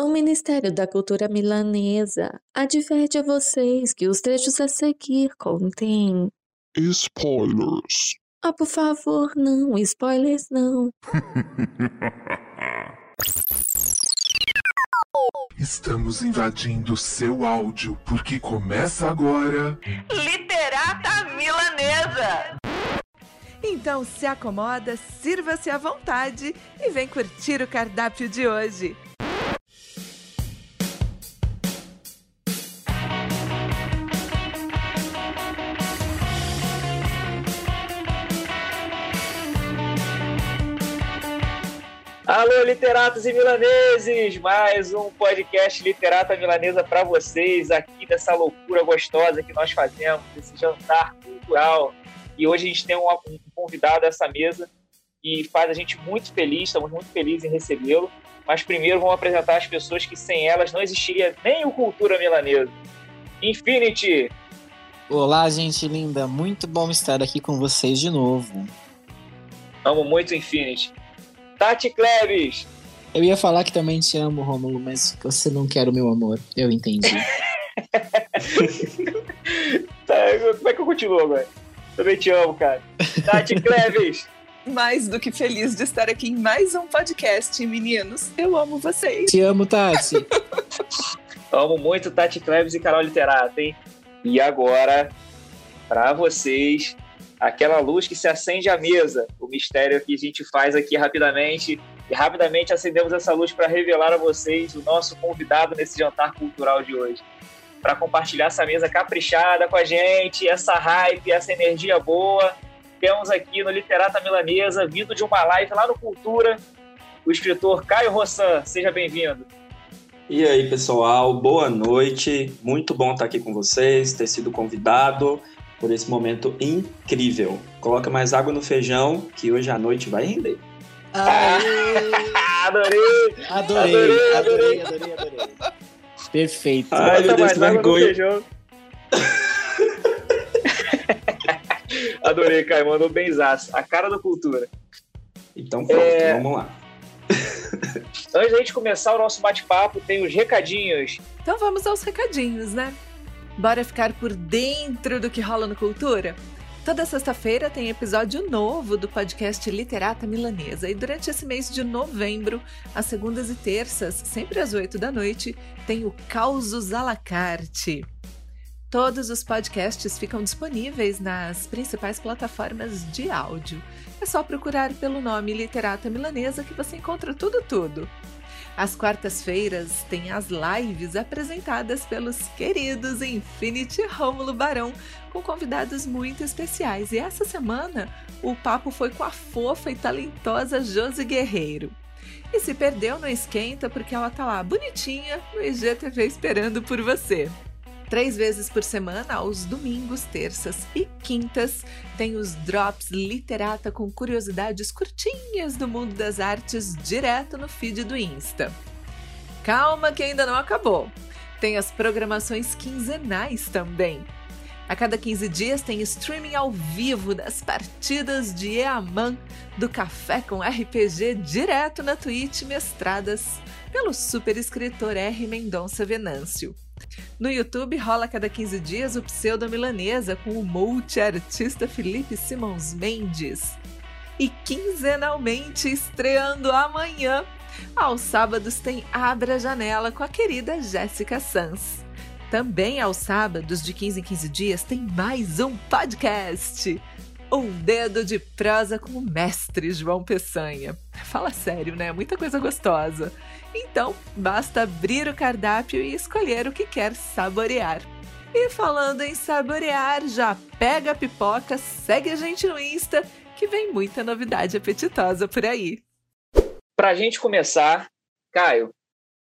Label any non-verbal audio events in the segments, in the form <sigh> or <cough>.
O Ministério da Cultura Milanesa adverte a vocês que os trechos a seguir contêm. Spoilers. Ah, por favor, não, spoilers não. <laughs> Estamos invadindo seu áudio porque começa agora. Literata Milanesa! Então se acomoda, sirva-se à vontade e vem curtir o cardápio de hoje. Alô, literatos e milaneses! Mais um podcast Literata Milanesa para vocês, aqui dessa loucura gostosa que nós fazemos, desse jantar cultural. E hoje a gente tem um, um convidado a essa mesa que faz a gente muito feliz, estamos muito felizes em recebê-lo. Mas primeiro vamos apresentar as pessoas que sem elas não existiria nem o Cultura Milanesa. Infinity! Olá, gente linda, muito bom estar aqui com vocês de novo. Amo muito Infinity. Tati Klebs. Eu ia falar que também te amo, Rômulo, mas você não quer o meu amor. Eu entendi. <laughs> tá, como é que eu continuo agora? Também te amo, cara. Tati Klebs. <laughs> Mais do que feliz de estar aqui em mais um podcast, meninos. Eu amo vocês. Te amo, Tati. <laughs> amo muito Tati Klebs e Carol Literato, hein? E agora, para vocês, aquela luz que se acende à mesa, o mistério que a gente faz aqui rapidamente. E rapidamente acendemos essa luz para revelar a vocês o nosso convidado nesse jantar cultural de hoje. Para compartilhar essa mesa caprichada com a gente, essa hype, essa energia boa. Temos aqui no Literata Milanesa, vindo de uma live lá no Cultura, o escritor Caio Rossan. Seja bem-vindo. E aí, pessoal, boa noite. Muito bom estar aqui com vocês, ter sido convidado por esse momento incrível. Coloca mais água no feijão, que hoje à noite vai render. <laughs> Adorei, adorei, adorei, adorei, adorei, adorei. Perfeito. Ai, meu Deus, vergonha. <laughs> adorei, Caio, mandou benzaço. A cara da cultura. Então pronto, é... vamos lá. Antes da gente começar o nosso bate-papo, tem os recadinhos. Então vamos aos recadinhos, né? Bora ficar por dentro do que rola no Cultura? Toda sexta-feira tem episódio novo do podcast Literata Milanesa e durante esse mês de novembro, às segundas e terças, sempre às oito da noite, tem o Causos à la carte. Todos os podcasts ficam disponíveis nas principais plataformas de áudio. É só procurar pelo nome Literata Milanesa que você encontra tudo tudo. Às quartas-feiras tem as lives apresentadas pelos queridos Infinity Rômulo Barão, com convidados muito especiais. E essa semana o papo foi com a fofa e talentosa Josi Guerreiro. E se perdeu, não esquenta, porque ela tá lá bonitinha no IGTV esperando por você. Três vezes por semana, aos domingos, terças e quintas, tem os Drops Literata com curiosidades curtinhas do mundo das artes direto no feed do Insta. Calma que ainda não acabou. Tem as programações quinzenais também. A cada 15 dias tem streaming ao vivo das partidas de Eaman do Café com RPG direto na Twitch mestradas pelo super escritor R. Mendonça Venâncio. No YouTube rola cada 15 dias o Pseudo Milanesa com o multi-artista Felipe Simons Mendes. E quinzenalmente estreando amanhã, aos sábados tem Abra Janela com a querida Jéssica Sanz. Também aos sábados, de 15 em 15 dias, tem mais um podcast. Um dedo de prosa com o mestre João Peçanha. Fala sério, né? Muita coisa gostosa. Então, basta abrir o cardápio e escolher o que quer saborear. E falando em saborear, já pega a pipoca, segue a gente no Insta, que vem muita novidade apetitosa por aí. Pra gente começar, Caio,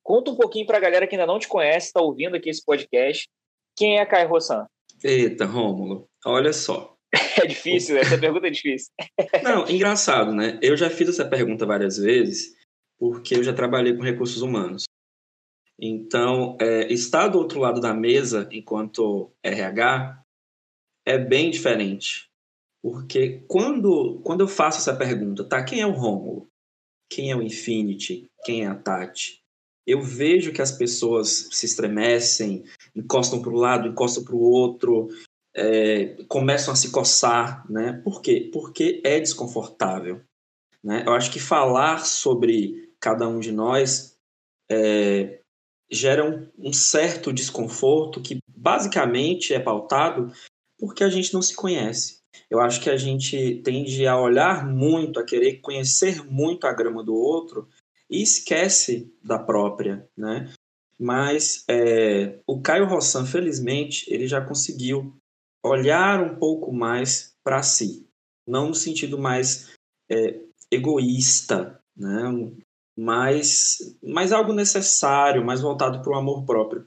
conta um pouquinho pra galera que ainda não te conhece, está ouvindo aqui esse podcast. Quem é Caio Rossan? Eita, Rômulo, olha só. <laughs> É difícil, essa pergunta é difícil. Não, engraçado, né? Eu já fiz essa pergunta várias vezes porque eu já trabalhei com recursos humanos. Então, é, estar do outro lado da mesa enquanto RH é bem diferente. Porque quando, quando eu faço essa pergunta, tá, quem é o Rômulo? Quem é o Infinity? Quem é a Tati? eu vejo que as pessoas se estremecem, encostam para o lado, encostam para o outro, é, começam a se coçar, né? Por quê? Porque é desconfortável. Né? Eu acho que falar sobre cada um de nós é, gera um, um certo desconforto que basicamente é pautado porque a gente não se conhece. Eu acho que a gente tende a olhar muito, a querer conhecer muito a grama do outro e esquece da própria, né? Mas é, o Caio Rossan, felizmente, ele já conseguiu olhar um pouco mais para si, não no sentido mais é, egoísta, né? Mas, mas algo necessário, mais voltado para o amor próprio.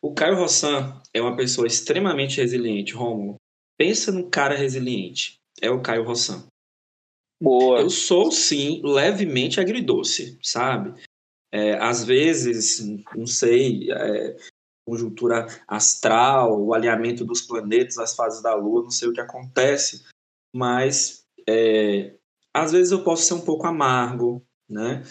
O Caio Rossan é uma pessoa extremamente resiliente, Romulo. Pensa num cara resiliente. É o Caio Rossan. Boa. Eu sou, sim, levemente agridoce, sabe? É, às vezes, não sei, é, conjuntura astral, o alinhamento dos planetas, as fases da Lua, não sei o que acontece, mas é, às vezes eu posso ser um pouco amargo, né?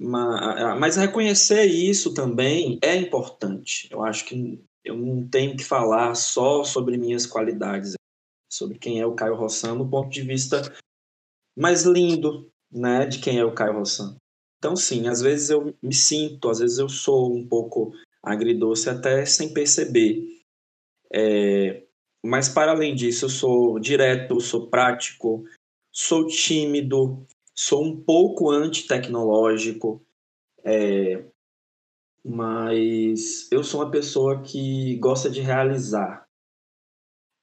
Mas reconhecer isso também é importante. Eu acho que eu não tenho que falar só sobre minhas qualidades, sobre quem é o Caio Rossan, no ponto de vista mais lindo, né, de quem é o Caio Rossan. Então, sim, às vezes eu me sinto, às vezes eu sou um pouco agridoce até sem perceber. É, mas, para além disso, eu sou direto, sou prático, sou tímido, sou um pouco antitecnológico, é, mas eu sou uma pessoa que gosta de realizar.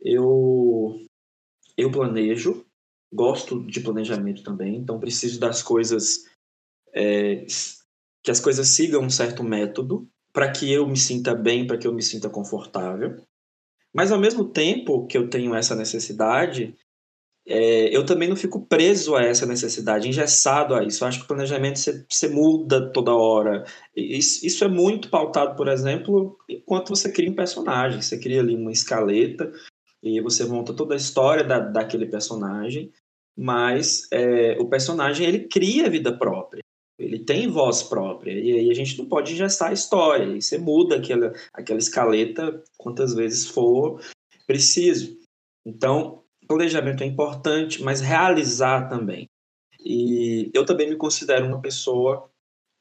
Eu, eu planejo, gosto de planejamento também, então preciso das coisas, é, que as coisas sigam um certo método, para que eu me sinta bem, para que eu me sinta confortável. Mas ao mesmo tempo que eu tenho essa necessidade, é, eu também não fico preso a essa necessidade, engessado a isso. Eu acho que o planejamento você, muda toda hora. Isso, isso, é muito pautado, por exemplo, enquanto você cria um personagem. Você cria ali uma escaleta e você monta toda a história da, daquele personagem, mas é, o personagem ele cria vida própria. Ele tem voz própria, e aí a gente não pode engessar a história, e você muda aquela, aquela escaleta quantas vezes for preciso. Então, planejamento é importante, mas realizar também. E eu também me considero uma pessoa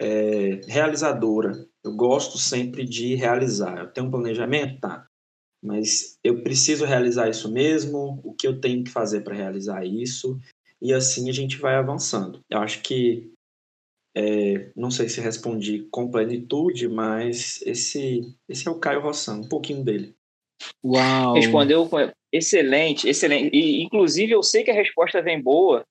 é, realizadora. Eu gosto sempre de realizar. Eu tenho um planejamento, tá? Mas eu preciso realizar isso mesmo, o que eu tenho que fazer para realizar isso, e assim a gente vai avançando. Eu acho que, é, não sei se respondi com plenitude, mas esse, esse é o Caio Rossan, um pouquinho dele. Uau! Respondeu excelente, excelente. E, inclusive, eu sei que a resposta vem boa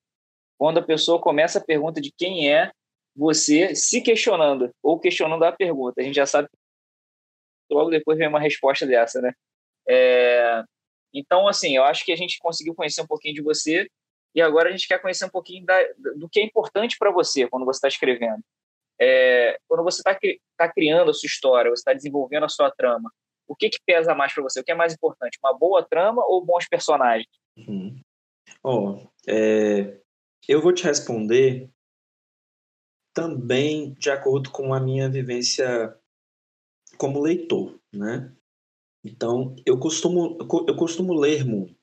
quando a pessoa começa a pergunta de quem é você se questionando ou questionando a pergunta. A gente já sabe que logo depois vem uma resposta dessa, né? É... Então, assim, eu acho que a gente conseguiu conhecer um pouquinho de você e agora a gente quer conhecer um pouquinho da, do que é importante para você quando você está escrevendo. É... quando você está tá criando a sua história, você está desenvolvendo a sua trama, o que, que pesa mais para você? O que é mais importante? Uma boa trama ou bons personagens? Uhum. Oh, é, eu vou te responder também de acordo com a minha vivência como leitor, né? Então, eu costumo, eu costumo ler muito.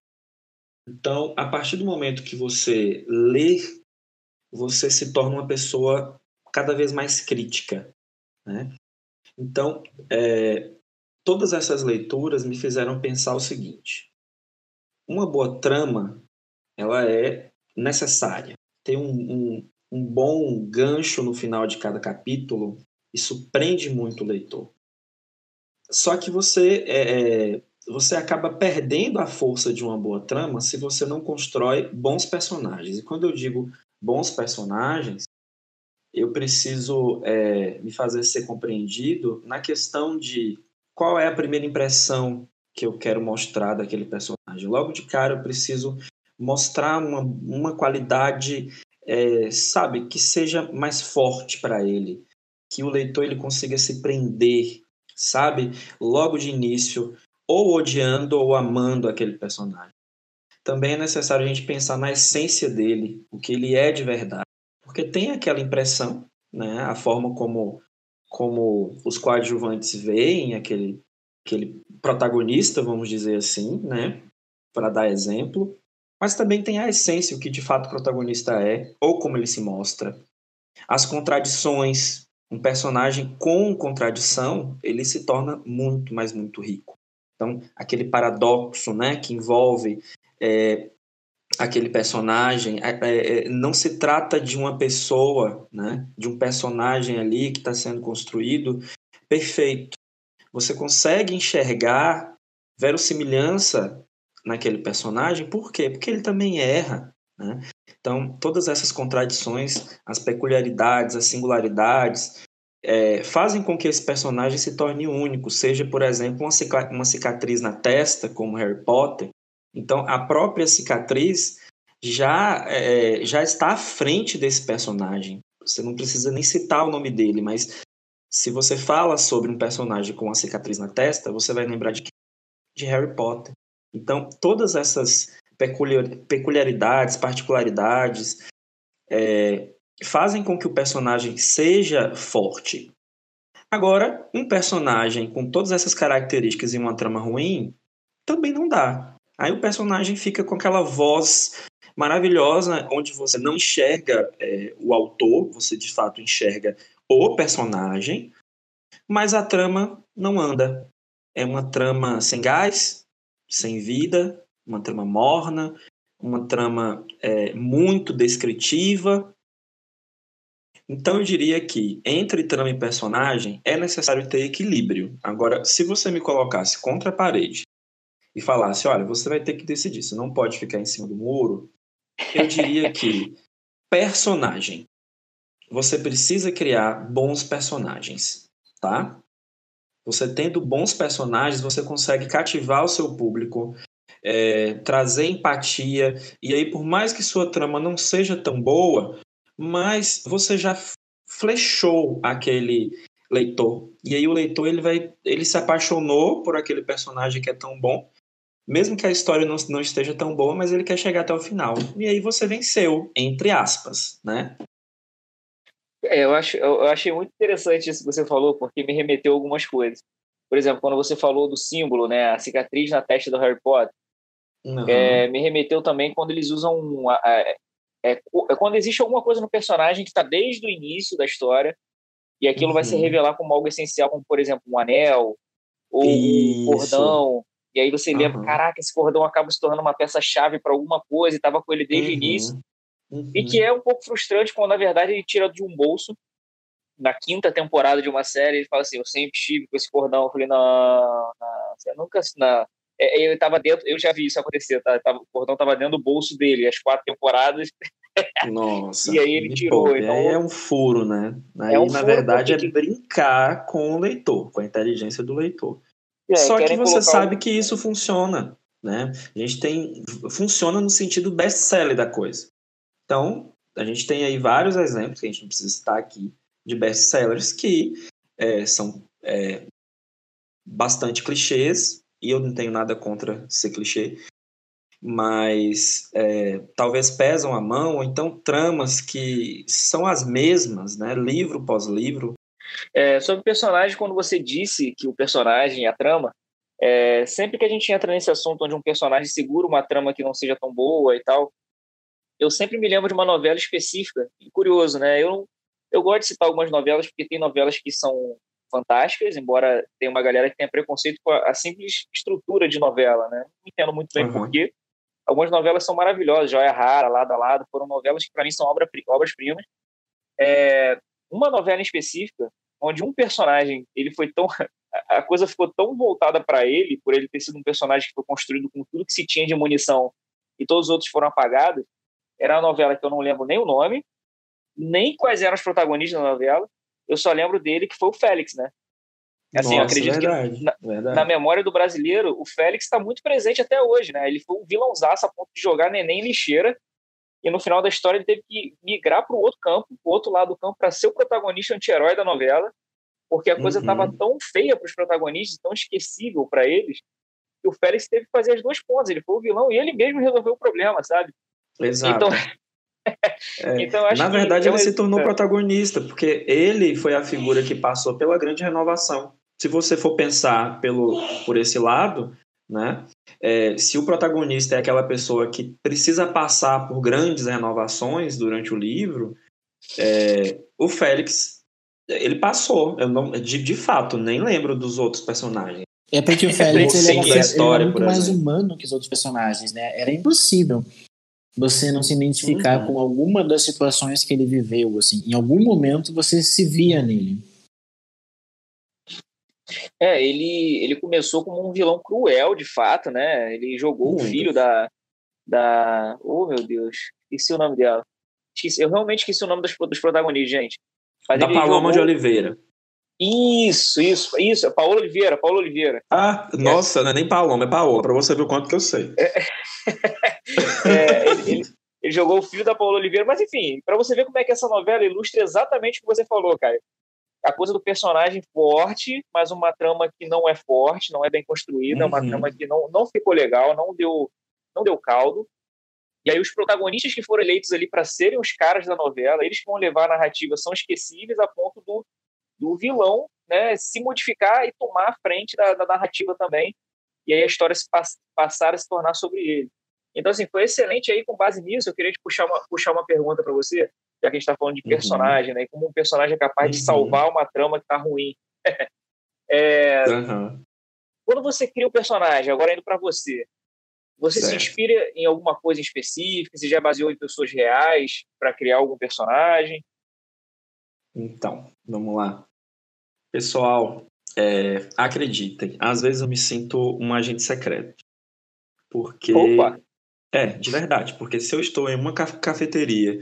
Então, a partir do momento que você lê, você se torna uma pessoa cada vez mais crítica, né? Então, é, todas essas leituras me fizeram pensar o seguinte: uma boa trama ela é necessária. Ter um, um, um bom gancho no final de cada capítulo, isso prende muito o leitor. Só que você é, é, você acaba perdendo a força de uma boa trama se você não constrói bons personagens. E quando eu digo bons personagens, eu preciso é, me fazer ser compreendido na questão de qual é a primeira impressão que eu quero mostrar daquele personagem. Logo de cara, eu preciso mostrar uma, uma qualidade, é, sabe, que seja mais forte para ele, que o leitor ele consiga se prender, sabe, logo de início, ou odiando ou amando aquele personagem. Também é necessário a gente pensar na essência dele, o que ele é de verdade, porque tem aquela impressão, né, a forma como como os coadjuvantes veem aquele, aquele protagonista, vamos dizer assim, né? Para dar exemplo. Mas também tem a essência, o que de fato o protagonista é, ou como ele se mostra. As contradições. Um personagem com contradição, ele se torna muito, mas muito rico. Então, aquele paradoxo né, que envolve é, aquele personagem, é, é, não se trata de uma pessoa, né, de um personagem ali que está sendo construído perfeito. Você consegue enxergar verossimilhança naquele personagem, por quê? Porque ele também erra. Né? Então, todas essas contradições, as peculiaridades, as singularidades, é, fazem com que esse personagem se torne único, seja, por exemplo, uma cicatriz na testa, como Harry Potter, então, a própria cicatriz já, é, já está à frente desse personagem. Você não precisa nem citar o nome dele, mas se você fala sobre um personagem com uma cicatriz na testa, você vai lembrar de, de Harry Potter. Então, todas essas peculiaridades, particularidades, é, fazem com que o personagem seja forte. Agora, um personagem com todas essas características e uma trama ruim também não dá. Aí o personagem fica com aquela voz maravilhosa, onde você não enxerga é, o autor, você de fato enxerga o personagem, mas a trama não anda. É uma trama sem gás, sem vida, uma trama morna, uma trama é, muito descritiva. Então eu diria que entre trama e personagem é necessário ter equilíbrio. Agora, se você me colocasse contra a parede e falasse: olha, você vai ter que decidir, você não pode ficar em cima do muro, eu diria que personagem. Você precisa criar bons personagens, tá? Você tendo bons personagens, você consegue cativar o seu público, é, trazer empatia, e aí, por mais que sua trama não seja tão boa, mas você já flechou aquele leitor. E aí o leitor ele vai, ele se apaixonou por aquele personagem que é tão bom mesmo que a história não, não esteja tão boa, mas ele quer chegar até o final. E aí você venceu, entre aspas, né? É, eu, acho, eu achei muito interessante isso que você falou, porque me remeteu a algumas coisas. Por exemplo, quando você falou do símbolo, né, a cicatriz na testa do Harry Potter, uhum. é, me remeteu também quando eles usam. A, a, é, é, quando existe alguma coisa no personagem que está desde o início da história e aquilo uhum. vai se uhum. revelar como algo essencial, como, por exemplo, um anel ou Isso. um cordão e aí você lembra, uhum. caraca, esse cordão acaba se tornando uma peça-chave para alguma coisa e estava com ele desde uhum. o início. Uhum. E que é um pouco frustrante quando, na verdade, ele tira de um bolso. Na quinta temporada de uma série, ele fala assim: Eu sempre estive com esse cordão. Eu falei: Não, não você nunca. Não. É, ele estava dentro, eu já vi isso acontecer, tá? Tava, o cordão estava dentro do bolso dele, as quatro temporadas. Nossa. <laughs> e aí ele tirou. Pô, então, é um furo, né? Aí, é um na verdade, é brincar com o leitor, com a inteligência do leitor. É, Só que você sabe que isso funciona, né? A gente tem funciona no sentido best-seller da coisa. Então, a gente tem aí vários exemplos que a gente não precisa citar aqui de best-sellers que é, são é, bastante clichês e eu não tenho nada contra ser clichê, mas é, talvez pesam a mão, ou então tramas que são as mesmas, né? Livro pós livro, é, sobre o personagem, quando você disse que o personagem, a trama, é, sempre que a gente entra nesse assunto onde um personagem segura uma trama que não seja tão boa e tal, eu sempre me lembro de uma novela específica. E curioso, né? Eu, eu gosto de citar algumas novelas porque tem novelas que são fantásticas, embora tenha uma galera que tenha preconceito com a, a simples estrutura de novela, né? Não entendo muito bem uhum. porquê. Algumas novelas são maravilhosas, Joia Rara, Lado a Lado, foram novelas que para mim são obras-primas. É, uma novela em específica onde um personagem ele foi tão <laughs> a coisa ficou tão voltada para ele por ele ter sido um personagem que foi construído com tudo que se tinha de munição e todos os outros foram apagados era uma novela que eu não lembro nem o nome nem quais eram os protagonistas da novela eu só lembro dele que foi o Félix né assim Nossa, acredito verdade, que na, verdade. na, memória do brasileiro o Félix está muito presente até hoje né ele foi um vilãozaço a ponto de jogar neném em lixeira e no final da história ele teve que migrar para o outro campo, para o outro lado do campo, para ser o protagonista anti-herói da novela, porque a coisa estava uhum. tão feia para os protagonistas, tão esquecível para eles, que o Félix teve que fazer as duas pontas. Ele foi o vilão e ele mesmo resolveu o problema, sabe? Exato. Então, <laughs> É, Então, Na verdade, é ele se tornou é. protagonista, porque ele foi a figura que passou pela grande renovação. Se você for pensar pelo, por esse lado, né, é, se o protagonista é aquela pessoa que precisa passar por grandes renovações durante o livro, é, o Félix, ele passou. Eu não, de, de fato, nem lembro dos outros personagens. É porque o Félix ele Sim, era, a ele história, era muito mais exemplo. humano que os outros personagens, né? Era impossível você não se identificar Uhum. com alguma das situações que ele viveu, assim. Em algum momento você se via nele. É, ele, ele começou como um vilão cruel, de fato, né? Ele jogou o Muito. filho da. da oh, meu Deus, esqueci o nome dela. Esqueci, eu realmente esqueci o nome dos, dos protagonistas, gente. Mas Da Paloma de jogou- Oliveira. Isso, isso, isso. é Paola Oliveira, Paola Oliveira. Ah, nossa, não é nem Paloma, é Paola, pra você ver o quanto que eu sei. É, <laughs> ele, ele- ele jogou o filho da Paola Oliveira, mas enfim, pra você ver como é que essa novela ilustra exatamente o que você falou, Caio. A coisa do personagem forte, mas uma trama que não é forte, não é bem construída, uma Uhum. trama que não, não ficou legal, não deu, não deu caldo. E aí os protagonistas que foram eleitos ali para serem os caras da novela, eles que vão levar a narrativa são esquecíveis a ponto do, do vilão né, se modificar e tomar a frente da, da narrativa também. E aí a história se pass, passar a se tornar sobre ele. Então, assim, foi excelente aí com base nisso. Eu queria te puxar uma, puxar uma pergunta para você, já que a gente está falando de Uhum. personagem, né? e Como um personagem é capaz de Uhum. salvar uma trama que está ruim. <laughs> É, Aham. quando você cria um personagem, agora indo para você, você se Certo. inspira em alguma coisa específica? Você já baseou em pessoas reais para criar algum personagem? Então, vamos lá. Pessoal, é, acreditem, às vezes eu me sinto um agente secreto. Porque. Opa! É, de verdade, porque se eu estou em uma ca- cafeteria,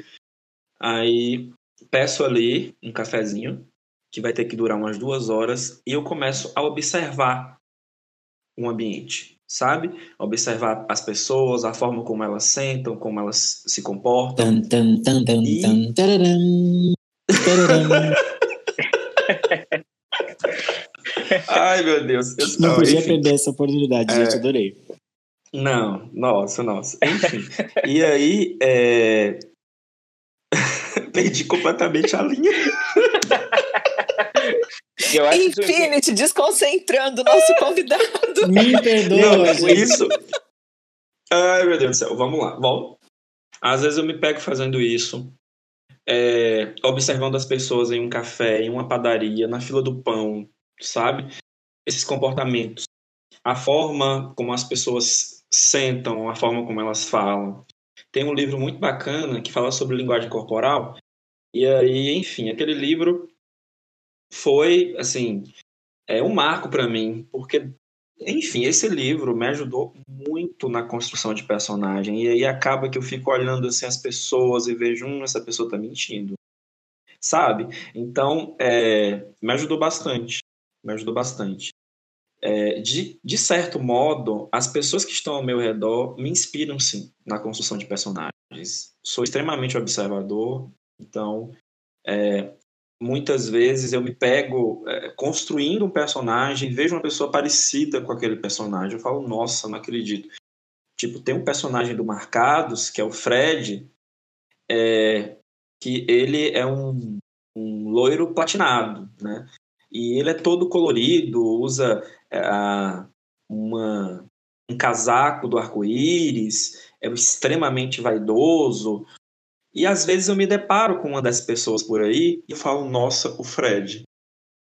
aí peço ali um cafezinho, que vai ter que durar umas duas horas, e eu começo a observar o ambiente, sabe? Observar as pessoas, a forma como elas sentam, como elas se comportam. Tan, tan, tan, tan, E- tararam, tararam. <laughs> Ai, meu Deus. Eu- Não podia enfim. perder essa oportunidade, É. gente. Adorei. Não, nossa, nossa. Enfim. e aí, é... perdi completamente a linha. <laughs> Eu acho que Infinity desconcentrando o nosso convidado. Me perdoa, Não, gente. isso. Ai, meu Deus do céu. Vamos lá. Bom, às vezes eu me pego fazendo isso, é, observando as pessoas em um café, em uma padaria, na fila do pão, sabe? Esses comportamentos. A forma como as pessoas sentam, a forma como elas falam. Tem um livro muito bacana que fala sobre linguagem corporal. E aí, enfim, aquele livro foi, assim, é um marco para mim, porque enfim, esse livro me ajudou muito na construção de personagem. E aí acaba que eu fico olhando assim as pessoas e vejo, hum, essa pessoa tá mentindo. Sabe? Então, é, me ajudou bastante. Me ajudou bastante. É, de, de certo modo, as pessoas que estão ao meu redor me inspiram, sim, na construção de personagens. Sou extremamente observador, então, é, muitas vezes eu me pego é, construindo um personagem, vejo uma pessoa parecida com aquele personagem, eu falo, nossa, não acredito. Tipo, tem um personagem do Marcados, que é o Fred, é, que ele é um, um loiro platinado, né? E ele é todo colorido, usa é, uma, um casaco do arco-íris, é extremamente vaidoso, e às vezes eu me deparo com uma dessas pessoas por aí e falo, nossa, o Fred.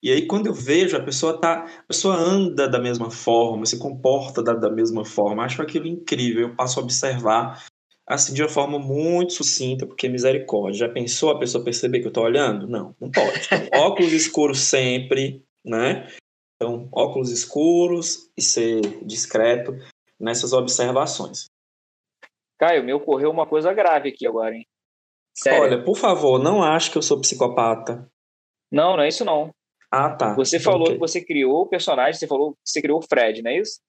E aí quando eu vejo a pessoa tá, a pessoa anda da mesma forma, se comporta da, da mesma forma, acho aquilo incrível, eu passo a observar assim de uma forma muito sucinta, porque misericórdia. Já pensou a pessoa perceber que eu tô olhando? Não, não pode. Óculos escuros sempre, né? Então, óculos escuros e ser discreto nessas observações. Caio, me ocorreu uma coisa grave aqui agora, hein? Sério. Olha, por favor, não ache que eu sou psicopata. Não, não é isso não. Ah, tá. Você falou Ok. que você criou o personagem, você falou que você criou o Fred, não é isso?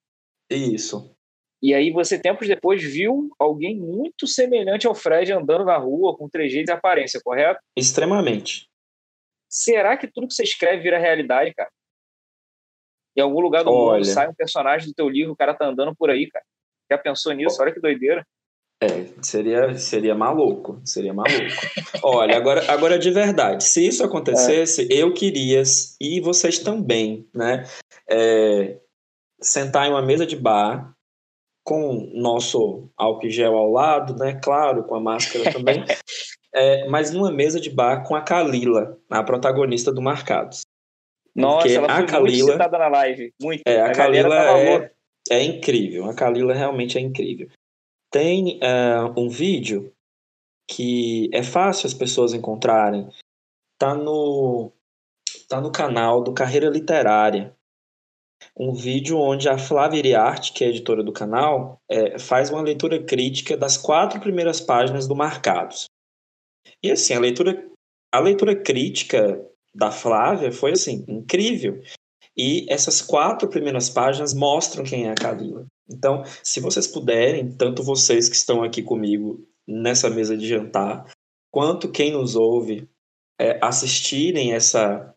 Isso. E aí você, tempos depois, viu alguém muito semelhante ao Fred andando na rua com trejeitos e aparência, correto? Extremamente. Será que tudo que você escreve vira realidade, cara? Em algum lugar do Olha. mundo sai um personagem do teu livro, o cara tá andando por aí, cara. Já pensou nisso? Olha que doideira. É, seria, seria maluco, seria maluco. Olha, agora, agora de verdade, se isso acontecesse, é. eu queria, e vocês também, né, é, sentar em uma mesa de bar, com nosso álcool gel ao lado, né, claro, com a máscara também, <laughs> é, mas numa mesa de bar com a Kalila, a protagonista do Marcados. Nossa, ela foi a Kalila, muito citada na live, muito. É, a, a Kalila é, é incrível, a Kalila realmente é incrível. Tem uh, um vídeo que é fácil as pessoas encontrarem. Tá no, tá no canal do Carreira Literária. Um vídeo onde a Flávia Iriarte, que é editora do canal, é, faz uma leitura crítica das quatro primeiras páginas do Marcados. E assim, a leitura, a leitura crítica da Flávia foi assim, incrível. E essas quatro primeiras páginas mostram quem é a Kalila. Então, se vocês puderem, tanto vocês que estão aqui comigo nessa mesa de jantar, quanto quem nos ouve, é, assistirem essa,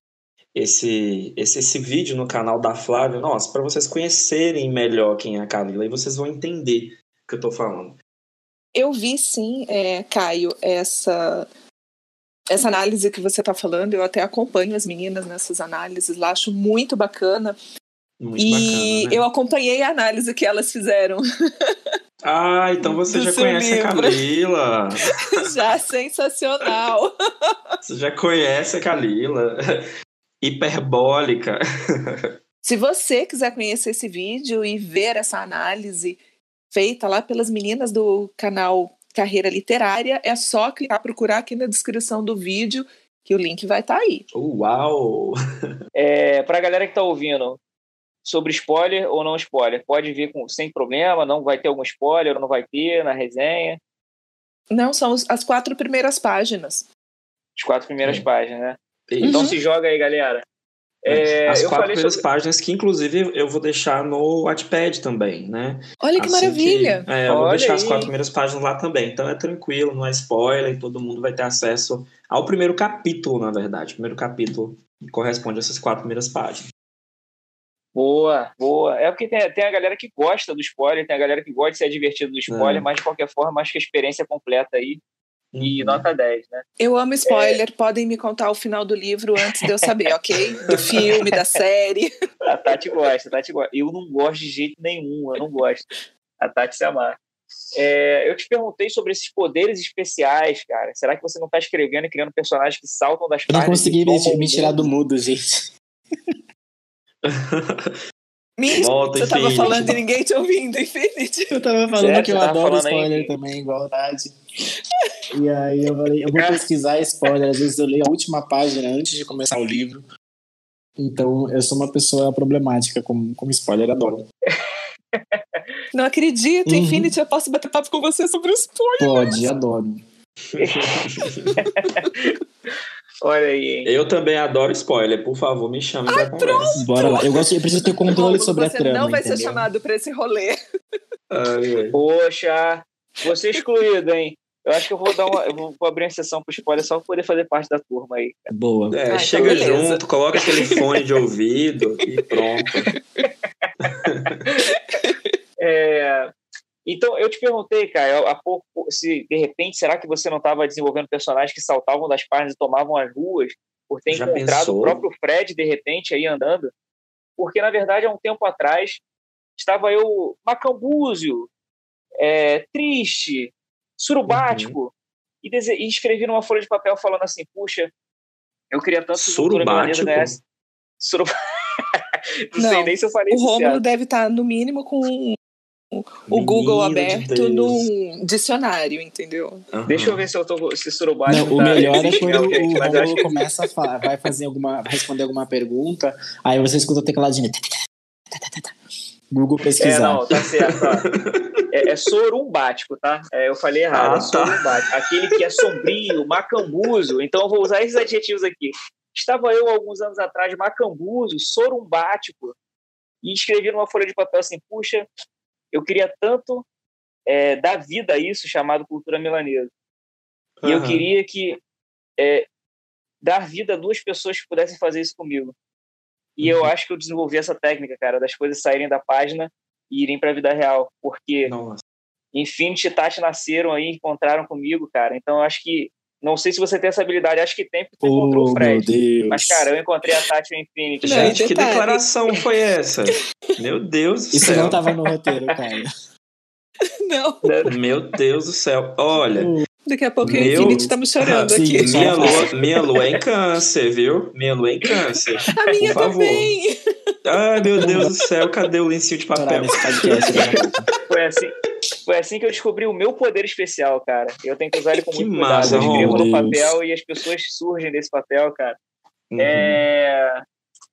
esse, esse, esse vídeo no canal da Flávia, nossa, para vocês conhecerem melhor quem é a Kalila e vocês vão entender o que eu estou falando. Eu vi sim, é, Caio, essa essa análise que você está falando, eu até acompanho as meninas nessas análises lá, acho muito bacana. Muito e bacana, né? eu acompanhei a análise que elas fizeram. Ah, então você já conhece livro. a Camila. <laughs> já, sensacional. <laughs> Você já conhece a Camila. Hiperbólica. <laughs> Se você quiser conhecer esse vídeo e ver essa análise feita lá pelas meninas do canal Carreira Literária, é só clicar, procurar aqui na descrição do vídeo que o link vai estar tá aí. Uau! <laughs> É, para a galera que está ouvindo, sobre spoiler ou não spoiler. Pode vir com, sem problema, não vai ter algum spoiler ou não vai ter na resenha. Não, são as quatro primeiras páginas. As quatro primeiras é. páginas, né? Então uhum. se joga aí, galera. É, As quatro primeiras sobre... páginas que, inclusive, eu vou deixar no Wattpad também, né? Olha que assim maravilha! Que, é, eu Olha vou deixar aí. as quatro primeiras páginas lá também. Então é tranquilo, não é spoiler, todo mundo vai ter acesso ao primeiro capítulo, na verdade. O primeiro capítulo corresponde a essas quatro primeiras páginas. Boa, boa. É porque tem, tem a galera que gosta do spoiler, tem a galera que gosta de ser divertido do spoiler, é. mas de qualquer forma, acho que a experiência completa aí. E nota 10, né? Eu amo spoiler, é... podem me contar o final do livro antes de eu saber, ok? Do filme, da série. <laughs> A Tati gosta, a Tati gosta. Eu não gosto de jeito nenhum, eu não gosto. A Tati se amar. É, eu te perguntei sobre esses poderes especiais, cara. Será que você não está escrevendo e criando personagens que saltam das páginas? Eu não consegui me, me tirar do mudo, gente. <laughs> Minha, Volta, você Infinity. tava falando e ninguém te ouvindo, Infinity. Eu tava falando certo, que eu adoro spoiler aí. também, igualdade. E aí eu falei, eu vou pesquisar spoiler, às vezes eu leio a última página antes de começar o livro. Então eu sou uma pessoa problemática com, com spoiler, adoro. <laughs> Não acredito, uhum. Infinity, eu posso bater papo com você sobre spoiler. Pode, adoro. <laughs> Olha aí, hein? Eu também adoro spoiler. Por favor, me chame Ai, pra conversa. Bora lá. Eu, gosto, eu preciso ter controle sobre a trama. Você não vai entendeu? ser chamado pra esse rolê. Ai, Poxa, você excluído, hein? Eu acho que eu vou dar uma. Eu vou, abrir uma sessão pro spoiler só pra poder fazer parte da turma aí. Cara. Boa. É, ah, chega então junto, coloca aquele fone de ouvido e pronto. <laughs> é, então, eu te perguntei, cara, há pouco, se de repente, será que você não estava desenvolvendo personagens que saltavam das páginas e tomavam as ruas por ter Já encontrado pensou? o próprio Fred, de repente, aí andando? Porque, na verdade, há um tempo atrás, estava eu macambúzio, é, triste, surubático, uhum. e, e, escrevi numa folha de papel falando assim, puxa, eu queria tanto que ganhasse... <laughs> Surubático? não, <laughs> não, sei nem se eu falei O Rômulo deve estar, no mínimo, com o Menino Google aberto de num dicionário, entendeu? Uhum. Deixa eu ver se eu tô se surubado. Não, tá, o melhor é quando o Google que... começa a falar, vai fazer alguma, responder alguma pergunta, aí você escuta o tecladinho. Google pesquisar. É, não, tá certo. é, é sorumbático, tá? É, eu falei errado, ah, é tá. sorumbático. Aquele que é sombrio, macambuzo. Então eu vou usar esses adjetivos aqui. Estava eu, alguns anos atrás, macambuzo, sorumbático, e escrevi numa folha de papel assim, puxa, eu queria tanto é, dar vida a isso chamado cultura milanesa. E uhum. eu queria que é, dar vida a duas pessoas que pudessem fazer isso comigo. E uhum. eu acho que eu desenvolvi essa técnica, cara, das coisas saírem da página e irem para a vida real, porque Nossa. Infinity e Tati nasceram aí, encontraram comigo, cara. Então eu acho que. Não sei se você tem essa habilidade, acho que tem, porque você oh, encontrou o Fred. Mas, cara, eu encontrei a Tati e o Infinity. Gente, que declaração foi essa? Meu Deus do Isso céu. Isso não tava no roteiro, cara. <laughs> Não. Meu Deus do céu. Olha. Daqui a pouco Meu... o Infinity tá me chorando Sim, aqui. Minha lua, minha lua é em câncer, viu? Minha lua é em câncer. A minha também. Ai, meu Deus do céu, cadê o lencinho de papel? Foi assim, foi assim que eu descobri o meu poder especial, cara. Eu tenho que usar ele com <laughs> que muito massa, cuidado. Eu escrevo no papel e as pessoas surgem desse papel, cara. Uhum. É...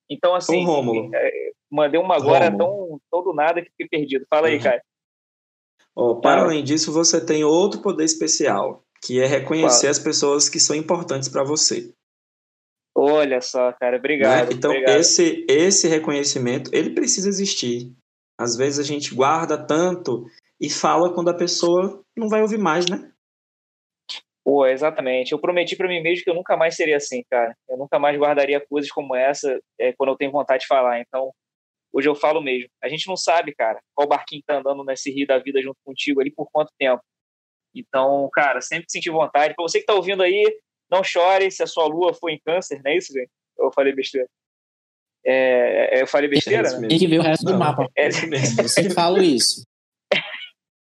Então, assim, Rômulo. É, mandei uma agora tão, tão do nada que fiquei perdido. Fala aí, uhum. cara. Oh, para além disso, você tem outro poder especial, que é reconhecer Qual? as pessoas que são importantes para você. Olha só, cara, obrigado. Né? Então, obrigado. Esse, esse reconhecimento, ele precisa existir. Às vezes a gente guarda tanto e fala quando a pessoa não vai ouvir mais, né? Pô, exatamente. Eu prometi para mim mesmo que eu nunca mais seria assim, cara. Eu nunca mais guardaria coisas como essa é, quando eu tenho vontade de falar. Então, Hoje eu falo mesmo. A gente não sabe, cara, qual barquinho tá andando nesse rio da vida junto contigo ali por quanto tempo. Então, cara, sempre sentir vontade. Pra você que tá ouvindo aí, não chore se a sua lua for em câncer, não é isso, gente? Eu falei besteira. É, é eu falei besteira, né? Tem que ver o resto do não, mapa. É mesmo. Eu sempre falo isso.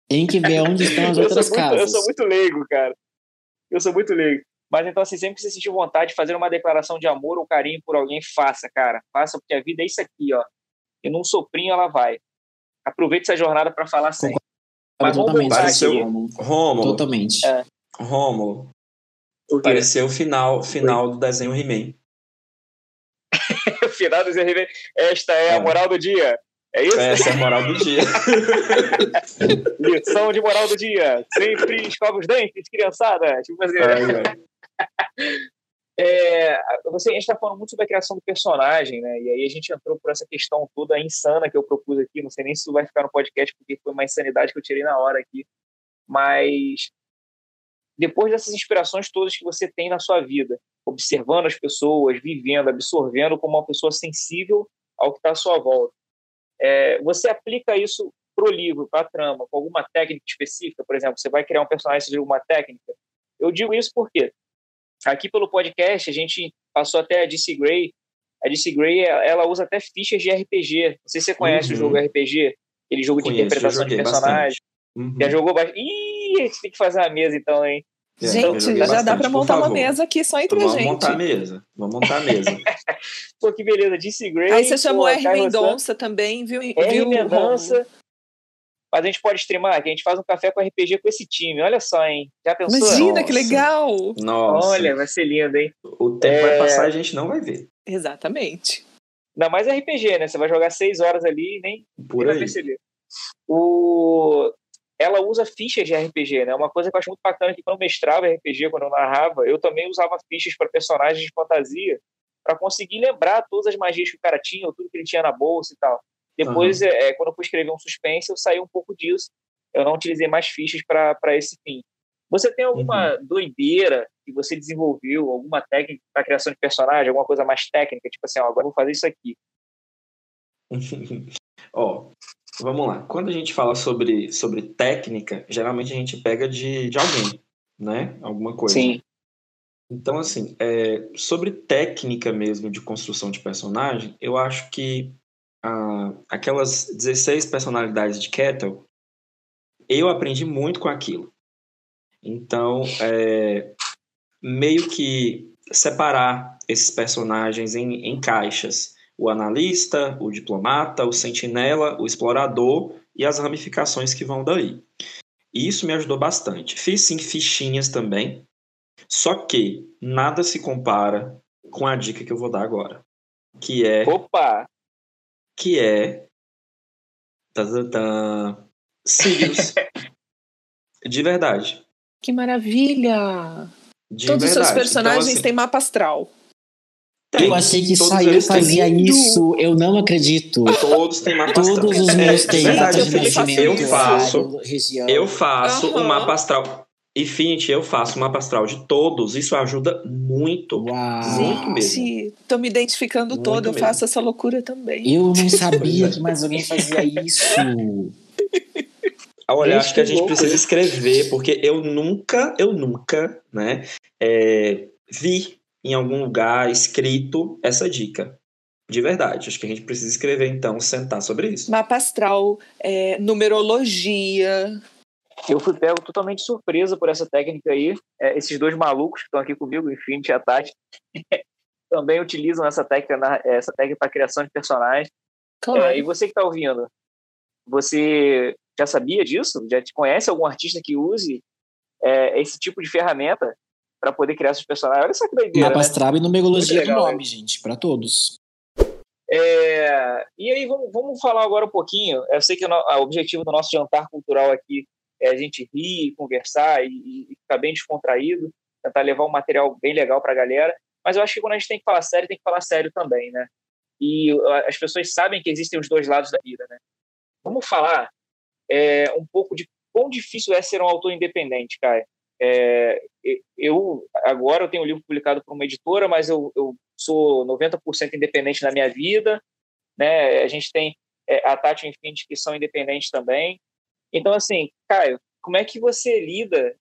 Tem que ver onde estão as <laughs> outras muito, casas. Eu sou muito leigo, cara. Eu sou muito leigo. Mas então, assim, sempre que você sentir vontade de fazer uma declaração de amor ou carinho por alguém, faça, cara. Faça, porque a vida é isso aqui, ó e num soprinho ela vai. Aproveite essa jornada para falar sempre. Mas vamos voltar aqui. Rômulo. Totalmente. É. Rômulo. Pareceu o final, final do desenho He-Man. o <laughs> final do desenho He-Man. Esta é, é, a moral do dia. É isso? Essa é a moral do dia. <laughs> Lição de moral do dia. Sempre escova os dentes, criançada. Tipo assim. <laughs> É, você, a gente está falando muito sobre a criação do personagem, né? E aí a gente entrou por essa questão toda insana que eu propus aqui. Não sei nem se isso vai ficar no podcast, porque foi uma insanidade que eu tirei na hora aqui. Mas depois dessas inspirações todas que você tem na sua vida, observando as pessoas, vivendo, absorvendo como uma pessoa sensível ao que está à sua volta, é, você aplica isso pro livro, para a trama, com alguma técnica específica, por exemplo, você vai criar um personagem de alguma técnica. Eu digo isso porque Aqui pelo podcast, a gente passou até a DC Gray. A DC Gray, ela usa até fichas de RPG. Não sei se você conhece uhum. o jogo RPG, aquele jogo de Conheço, interpretação de personagem. Uhum. Já jogou bastante? Ih, a gente tem que fazer uma mesa então, hein? É, gente, já dá para montar uma mesa aqui só entre Vamos a gente. Vamos montar a mesa. Vamos montar a mesa. <laughs> pô, que beleza. DC Gray. Aí você chamou R. Mendonça também, viu? R. Mendonça. Mas a gente pode streamar, que a gente faz um café com RPG com esse time. Olha só, hein? Já pensou? Imagina, Nossa. que legal! Nossa. Olha, vai ser lindo, hein? O tempo é... vai passar e a gente não vai ver. Exatamente. Ainda mais RPG, né? Você vai jogar seis horas ali e nem, Por nem vai perceber. O... Ela usa fichas de RPG, né? Uma coisa que eu acho muito bacana é que quando eu mestrava RPG, quando eu narrava, eu também usava fichas para personagens de fantasia para conseguir lembrar todas as magias que o cara tinha, ou tudo que ele tinha na bolsa e tal. Depois, uhum. é, quando eu fui escrever um suspense, eu saí um pouco disso. Eu não utilizei mais fichas para esse fim. Você tem alguma uhum. doideira que você desenvolveu, alguma técnica para criação de personagem, alguma coisa mais técnica, tipo assim, ó, agora eu vou fazer isso aqui? <laughs> ó, vamos lá. Quando a gente fala sobre, sobre técnica, geralmente a gente pega de, de alguém, né? Alguma coisa. Sim. Então, assim, é, sobre técnica mesmo de construção de personagem, eu acho que aquelas 16 personalidades de Kettle, eu aprendi muito com aquilo. Então, é, meio que separar esses personagens em, em caixas. O analista, o diplomata, o sentinela, o explorador e as ramificações que vão daí. E isso me ajudou bastante. Fiz sim fichinhas também, só que nada se compara com a dica que eu vou dar agora, que é Opa! que é Sirius. <laughs> de verdade. Que maravilha! De Todos os seus personagens então, assim, têm mapa astral. Tem, eu achei que só eu fazia isso. Eu não acredito. Todos têm mapa astral. Todos os meus é, têm. Verdade, eu faço. Eu faço uhum. um mapa astral. Infinity, eu faço uma astral de todos, isso ajuda muito. Uau. Muito mesmo. Tô me identificando muito todo, mesmo. eu faço essa loucura também. Eu não <laughs> sabia que mais alguém fazia isso. Olha, acho que a gente precisa escrever, porque eu nunca, eu nunca, né, é, vi em algum lugar escrito essa dica. De verdade. Acho que a gente precisa escrever, então, sentar sobre isso. Mapa astral, é, numerologia. Eu fui pego totalmente surpresa por essa técnica aí. É, esses dois malucos que estão aqui comigo, enfim, e a Tati, <laughs> também utilizam essa técnica, essa técnica para criação de personagens. Claro. É, e você que está ouvindo, você já sabia disso? Já te conhece algum artista que use é, esse tipo de ferramenta para poder criar seus personagens? Olha só que doideira. Mapa astral né? e numerologia do nome, gente, para todos. É, e aí, vamos, vamos falar agora um pouquinho. Eu sei que o, o objetivo do nosso jantar cultural aqui é a gente rir, conversar e, e ficar bem descontraído, tentar levar um material bem legal para a galera. Mas eu acho que quando a gente tem que falar sério, tem que falar sério também, né? E as pessoas sabem que existem os dois lados da vida, né? Vamos falar é, um pouco de quão difícil é ser um autor independente, Caio. É, eu agora eu tenho um livro publicado por uma editora, mas eu, eu sou 90% independente na minha vida, né? A gente tem é, a Tati e o que são independentes também. Então, assim, Caio, como é que você lida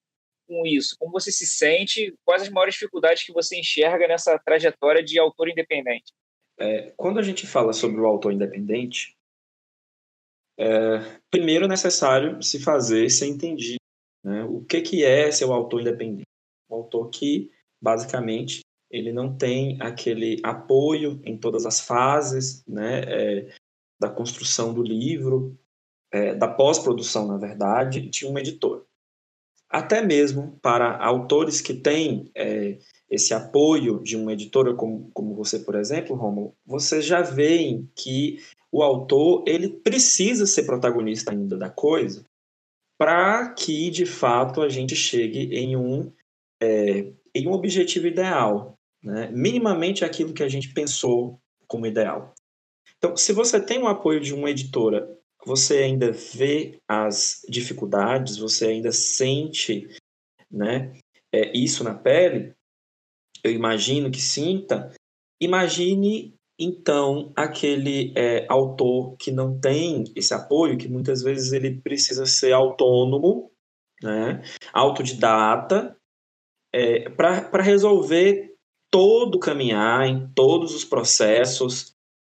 com isso? Como você se sente? Quais as maiores dificuldades que você enxerga nessa trajetória de autor independente? É, quando a gente fala sobre o autor independente, é, primeiro é necessário se fazer ser entendido né? O que, que é ser o autor independente? Um autor que, basicamente, ele não tem aquele apoio em todas as fases né, é, da construção do livro, é, da pós-produção, na verdade, de um editor. Até mesmo para autores que têm é, esse apoio de uma editora, como, como você, por exemplo, Romulo, vocês já veem que o autor ele precisa ser protagonista ainda da coisa, para que de fato a gente chegue em um, é, em um objetivo ideal, né? minimamente aquilo que a gente pensou como ideal. Então, se você tem o apoio de uma editora, você ainda vê as dificuldades, você ainda sente né, é, isso na pele, eu imagino que sinta, imagine então, aquele é, autor que não tem esse apoio, que muitas vezes ele precisa ser autônomo, né, autodidata, é, para resolver todo o caminhar, em todos os processos,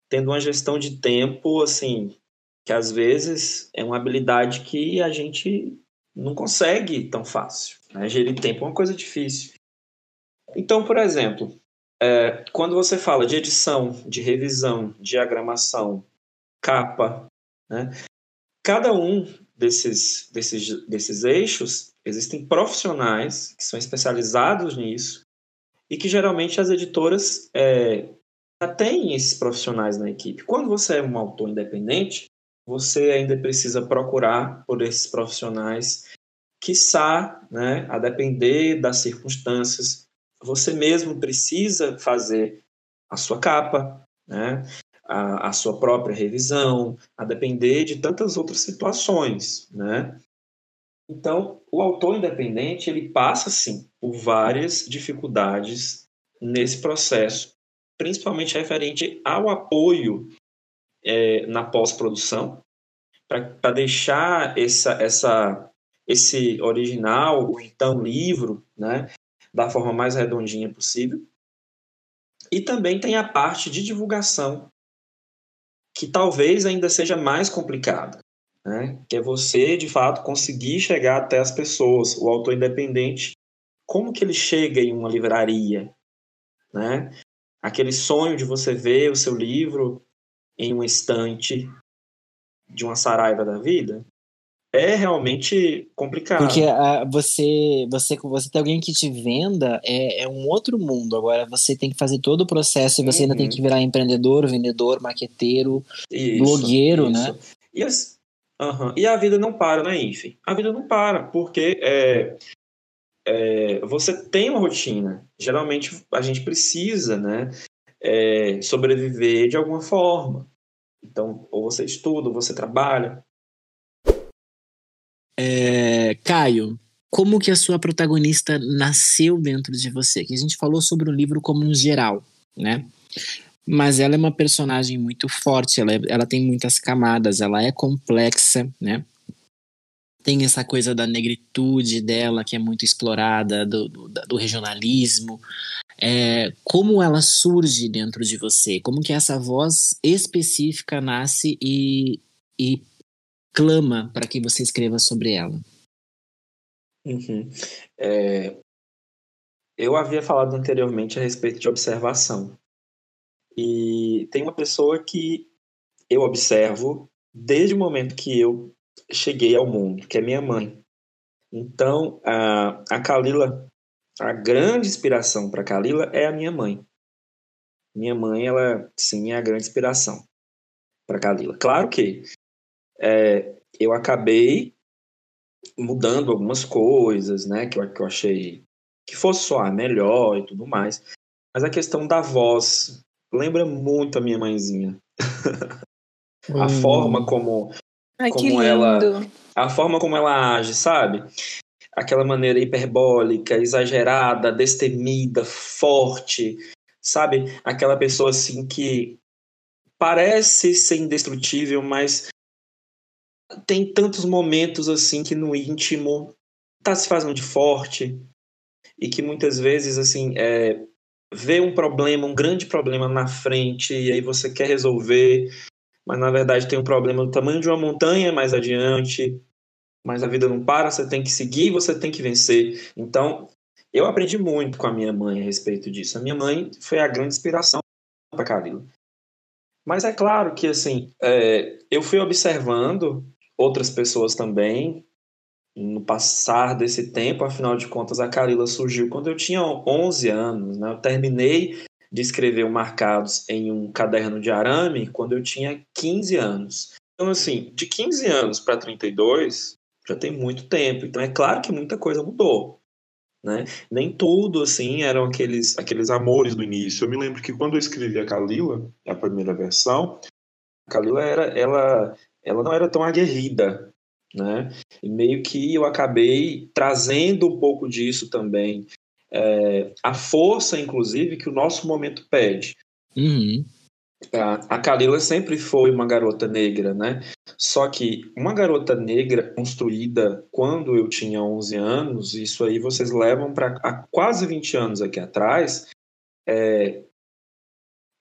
tendo uma gestão de tempo, assim, que às vezes é uma habilidade que a gente não consegue tão fácil. Né? Gerir tempo é uma coisa difícil. Então, por exemplo, é, quando você fala de edição, de revisão, diagramação, capa, né, cada um desses, desses, desses eixos, existem profissionais que são especializados nisso e que geralmente as editoras é, já têm esses profissionais na equipe. Quando você é um autor independente, você ainda precisa procurar por esses profissionais, quiçá, né, a depender das circunstâncias, você mesmo precisa fazer a sua capa, né? a, a sua própria revisão, a depender de tantas outras situações. Né? Então, o autor independente ele passa sim por várias dificuldades nesse processo, principalmente referente ao apoio é, na pós-produção, para deixar essa, essa, esse original, ou então livro, né, da forma mais redondinha possível. E também tem a parte de divulgação, que talvez ainda seja mais complicada, né? que é você, de fato, conseguir chegar até as pessoas, o autor independente, como que ele chega em uma livraria, né? Aquele sonho de você ver o seu livro em um estante de uma saraiva da vida, é realmente complicado. Porque uh, você, você, você tem alguém que te venda é, é, um outro mundo. Agora você tem que fazer todo o processo e você uhum. ainda tem que virar empreendedor, vendedor, maqueteiro, isso, blogueiro, isso. né? E, as, uhum. e a vida não para, né, enfim? A vida não para, porque é, é, você tem uma rotina. Geralmente a gente precisa, né? É, sobreviver de alguma forma. Então, ou você estuda, ou você trabalha, é, Caio, como que a sua protagonista nasceu dentro de você? Que a gente falou sobre o livro como um geral, né? Mas ela é uma personagem muito forte, ela, é, ela tem muitas camadas, ela é complexa, né? tem essa coisa da negritude dela que é muito explorada, do, do, do regionalismo. É, como ela surge dentro de você? Como que essa voz específica nasce e, e clama para que você escreva sobre ela? Uhum. É, eu havia falado anteriormente a respeito de observação. E tem uma pessoa que eu observo desde o momento que eu cheguei ao mundo, que é minha mãe. Então, a, a Kalila, a grande inspiração para Kalila é a minha mãe. Minha mãe, ela sim é a grande inspiração para Kalila. Claro que é, eu acabei mudando algumas coisas, né, que eu, que eu achei que fosse soar melhor e tudo mais. Mas a questão da voz lembra muito a minha mãezinha. <laughs> a hum. forma como Ai, como ela a forma como ela age, sabe? Aquela maneira hiperbólica, exagerada, destemida, forte, sabe? Aquela pessoa assim que parece ser indestrutível, mas tem tantos momentos assim que no íntimo tá se fazendo de forte e que muitas vezes assim é, vê um problema, um grande problema na frente e aí você quer resolver, mas na verdade tem um problema do tamanho de uma montanha mais adiante, mas a vida não para, você tem que seguir, você tem que vencer. Então, eu aprendi muito com a minha mãe a respeito disso. A minha mãe foi a grande inspiração para Carila. Mas é claro que assim, é, eu fui observando outras pessoas também no passar desse tempo, afinal de contas, a Carila surgiu quando eu tinha 11 anos, né? Eu terminei de escrever o Marcados em um caderno de arame quando eu tinha 15 anos. Então, assim, de 15 anos para 32, já tem muito tempo. Então, é claro que muita coisa mudou. Né? Nem tudo, assim, eram aqueles, aqueles amores do início. Eu me lembro que quando eu escrevi a Kalila, a primeira versão, a Kalila era, ela, ela não era tão aguerrida, né? E meio que eu acabei trazendo um pouco disso também. É, a força, inclusive, que o nosso momento pede. Uhum. A, a Kalila sempre foi uma garota negra, né? Só que uma garota negra construída quando eu tinha 11 anos, isso aí vocês levam para quase 20 anos aqui atrás, é,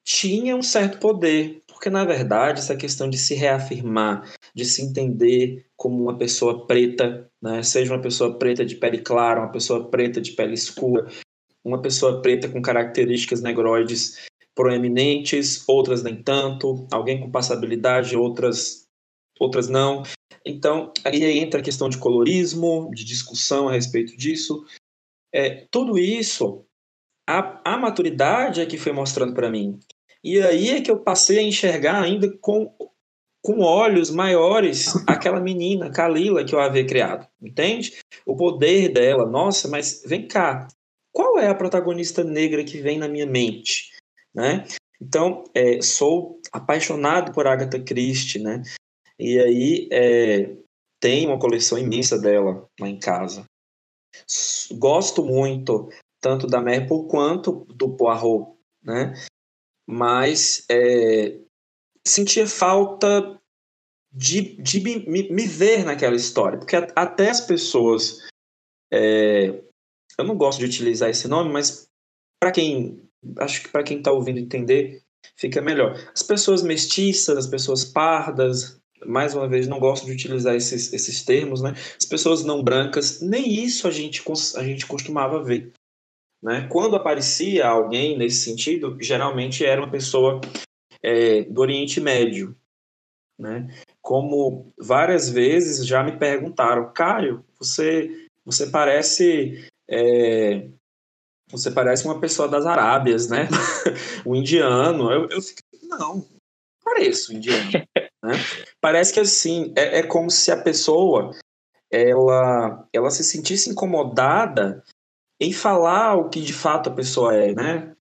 tinha um certo poder, porque na verdade essa questão de se reafirmar, de se entender como uma pessoa preta, né? seja uma pessoa preta de pele clara, uma pessoa preta de pele escura, uma pessoa preta com características negroides proeminentes, outras nem tanto, alguém com passabilidade, outras outras não. Então, aí entra a questão de colorismo, de discussão a respeito disso. É, tudo isso, a, a maturidade é que foi mostrando para mim. E aí é que eu passei a enxergar ainda com, com olhos maiores aquela menina, Kalila, que eu havia criado. Entende? O poder dela. Nossa, mas vem cá. Qual é a protagonista negra que vem na minha mente? né? Então, é, sou apaixonado por Agatha Christie, né? E aí é, tem uma coleção imensa dela lá em casa. Gosto muito tanto da Maple quanto do Poirot, né? Mas é, sentia falta de, de me, me, ver naquela história, porque até as pessoas, é, eu não gosto de utilizar esse nome, mas para quem acho que para quem está ouvindo entender, fica melhor. As pessoas mestiças, as pessoas pardas, mais uma vez, não gosto de utilizar esses, esses termos, né? As pessoas não brancas, nem isso a gente, a gente costumava ver. Né? Quando aparecia alguém nesse sentido, geralmente era uma pessoa é, do Oriente Médio. Né? Como várias vezes já me perguntaram, Caio, você, você parece é, você parece uma pessoa das Arábias, né? o <laughs> indiano. Eu, eu fico, não, pareço indiano. <laughs> né? Parece que assim, é, é como se a pessoa ela, ela se sentisse incomodada em falar o que de fato a pessoa é, né?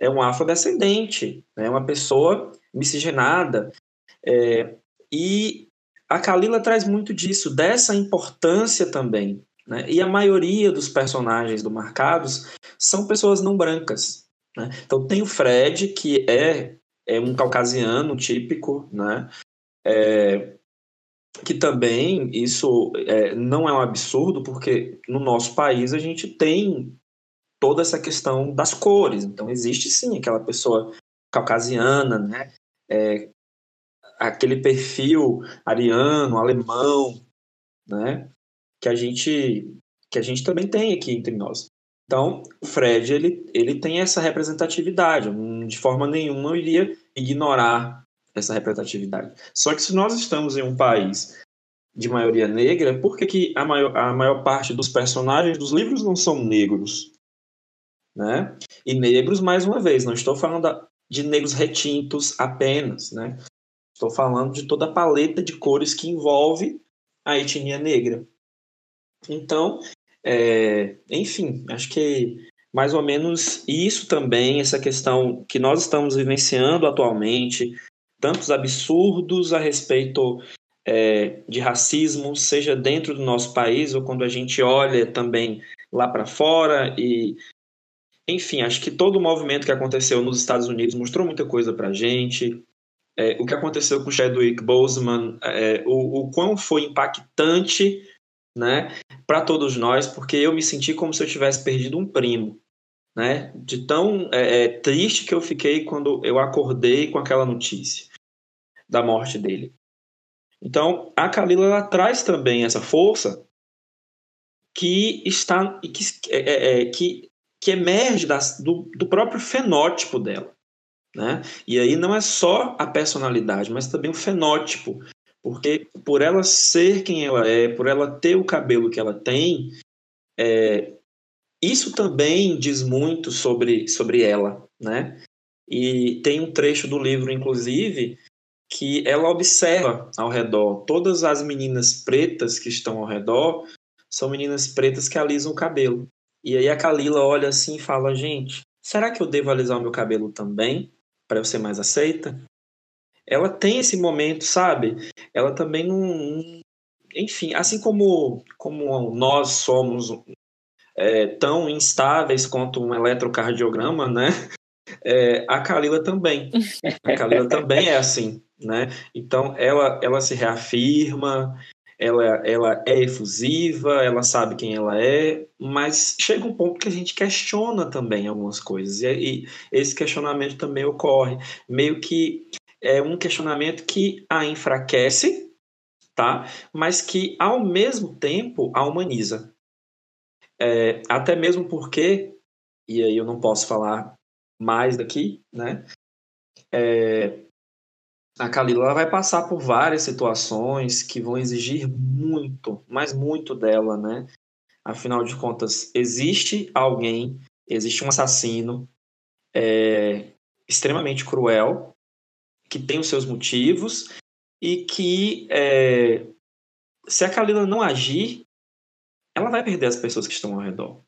É um afrodescendente, é né? uma pessoa miscigenada. É, e a Kalila traz muito disso, dessa importância também né? E a maioria dos personagens do Marcados são pessoas não brancas. Né? Então tem o Fred, que é, é um caucasiano típico, né? É, que também isso é, não é um absurdo, porque no nosso país a gente tem toda essa questão das cores. Então existe sim aquela pessoa caucasiana, né? É, aquele perfil ariano, alemão, né? Que a gente que a gente também tem aqui entre nós. Então, o Fred ele, ele tem essa representatividade. De forma nenhuma eu iria ignorar essa representatividade. Só que se nós estamos em um país de maioria negra, por que, que a, maior, a maior parte dos personagens dos livros não são negros? Né? E negros, mais uma vez, não estou falando de negros retintos apenas, né? Estou falando de toda a paleta de cores que envolve a etnia negra. Então, é, enfim, acho que mais ou menos isso também, essa questão que nós estamos vivenciando atualmente, tantos absurdos a respeito é, de racismo, seja dentro do nosso país ou quando a gente olha também lá para fora e enfim, acho que todo o movimento que aconteceu nos Estados Unidos mostrou muita coisa para gente. É, o que aconteceu com Chadwick Boseman, é, o, o quão foi impactante né, para todos nós, porque eu me senti como se eu tivesse perdido um primo, né, de tão é, é, triste que eu fiquei quando eu acordei com aquela notícia da morte dele. Então, a Kalila ela traz também essa força que está que, é, é, é, que, que emerge das, do, do próprio fenótipo dela. Né? E aí não é só a personalidade, mas também o fenótipo. Porque por ela ser quem ela é, por ela ter o cabelo que ela tem, é, isso também diz muito sobre, sobre ela, né? E tem um trecho do livro, inclusive, que ela observa ao redor. Todas as meninas pretas que estão ao redor são meninas pretas que alisam o cabelo. E aí a Kalila olha assim e fala: Gente, será que eu devo alisar o meu cabelo também? Para eu ser mais aceita? ela tem esse momento, sabe? Ela também não. Enfim, assim como, como nós somos é, tão instáveis quanto um eletrocardiograma, né? É, a Kalila também. A Kalila também é assim, né? Então ela, ela se reafirma, ela, ela é efusiva, ela sabe quem ela é, mas chega um ponto que a gente questiona também algumas coisas, e, e esse questionamento também ocorre, meio que é um questionamento que a enfraquece, tá? mas que, ao mesmo tempo, a humaniza. É, até mesmo porque, e aí eu não posso falar mais daqui, né? É, a Kalila vai passar por várias situações que vão exigir muito, mas muito dela, né? Afinal de contas, existe alguém, existe um assassino é, extremamente cruel, que tem os seus motivos e que é, se a Kalila não agir, ela vai perder as pessoas que estão ao redor.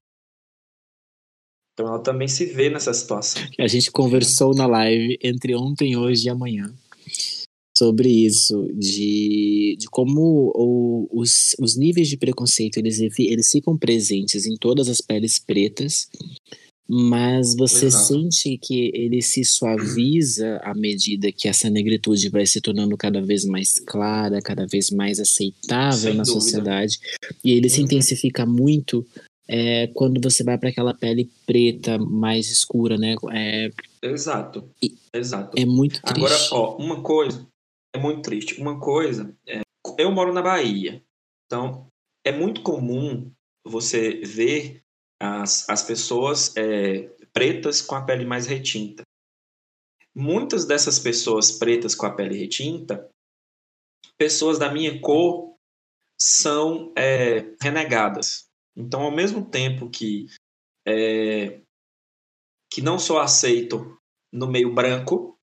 Então ela também se vê nessa situação. A gente conversou na live entre ontem, hoje e amanhã sobre isso, de, de como o, os, os níveis de preconceito eles, eles ficam presentes em todas as peles pretas mas você Exato. sente que ele se suaviza à medida que essa negritude vai se tornando cada vez mais clara, cada vez mais aceitável Sem na dúvida. sociedade, e ele uhum. se intensifica muito é, quando você vai para aquela pele preta mais escura, né? É, Exato. Exato. É muito triste. Agora, ó, uma coisa é muito triste. Uma coisa, é, eu moro na Bahia, então é muito comum você ver as, as pessoas é, pretas com a pele mais retinta. Muitas dessas pessoas pretas com a pele retinta, pessoas da minha cor, são é, renegadas. Então, ao mesmo tempo que é, que não sou aceito no meio branco,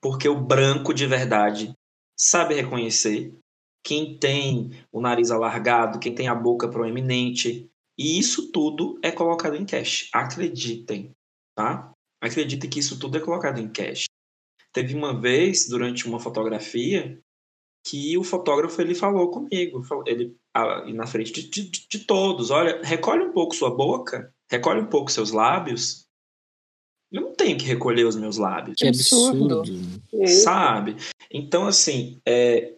porque o branco de verdade sabe reconhecer quem tem o nariz alargado, quem tem a boca proeminente, e isso tudo é colocado em cash. Acreditem, tá? Acreditem que isso tudo é colocado em cash. Teve uma vez, durante uma fotografia, que o fotógrafo ele falou comigo, ele na frente de, de, de, todos, olha, recolhe um pouco sua boca, recolhe um pouco seus lábios. Eu não tenho que recolher os meus lábios. Que absurdo. Sabe? Então, assim, é,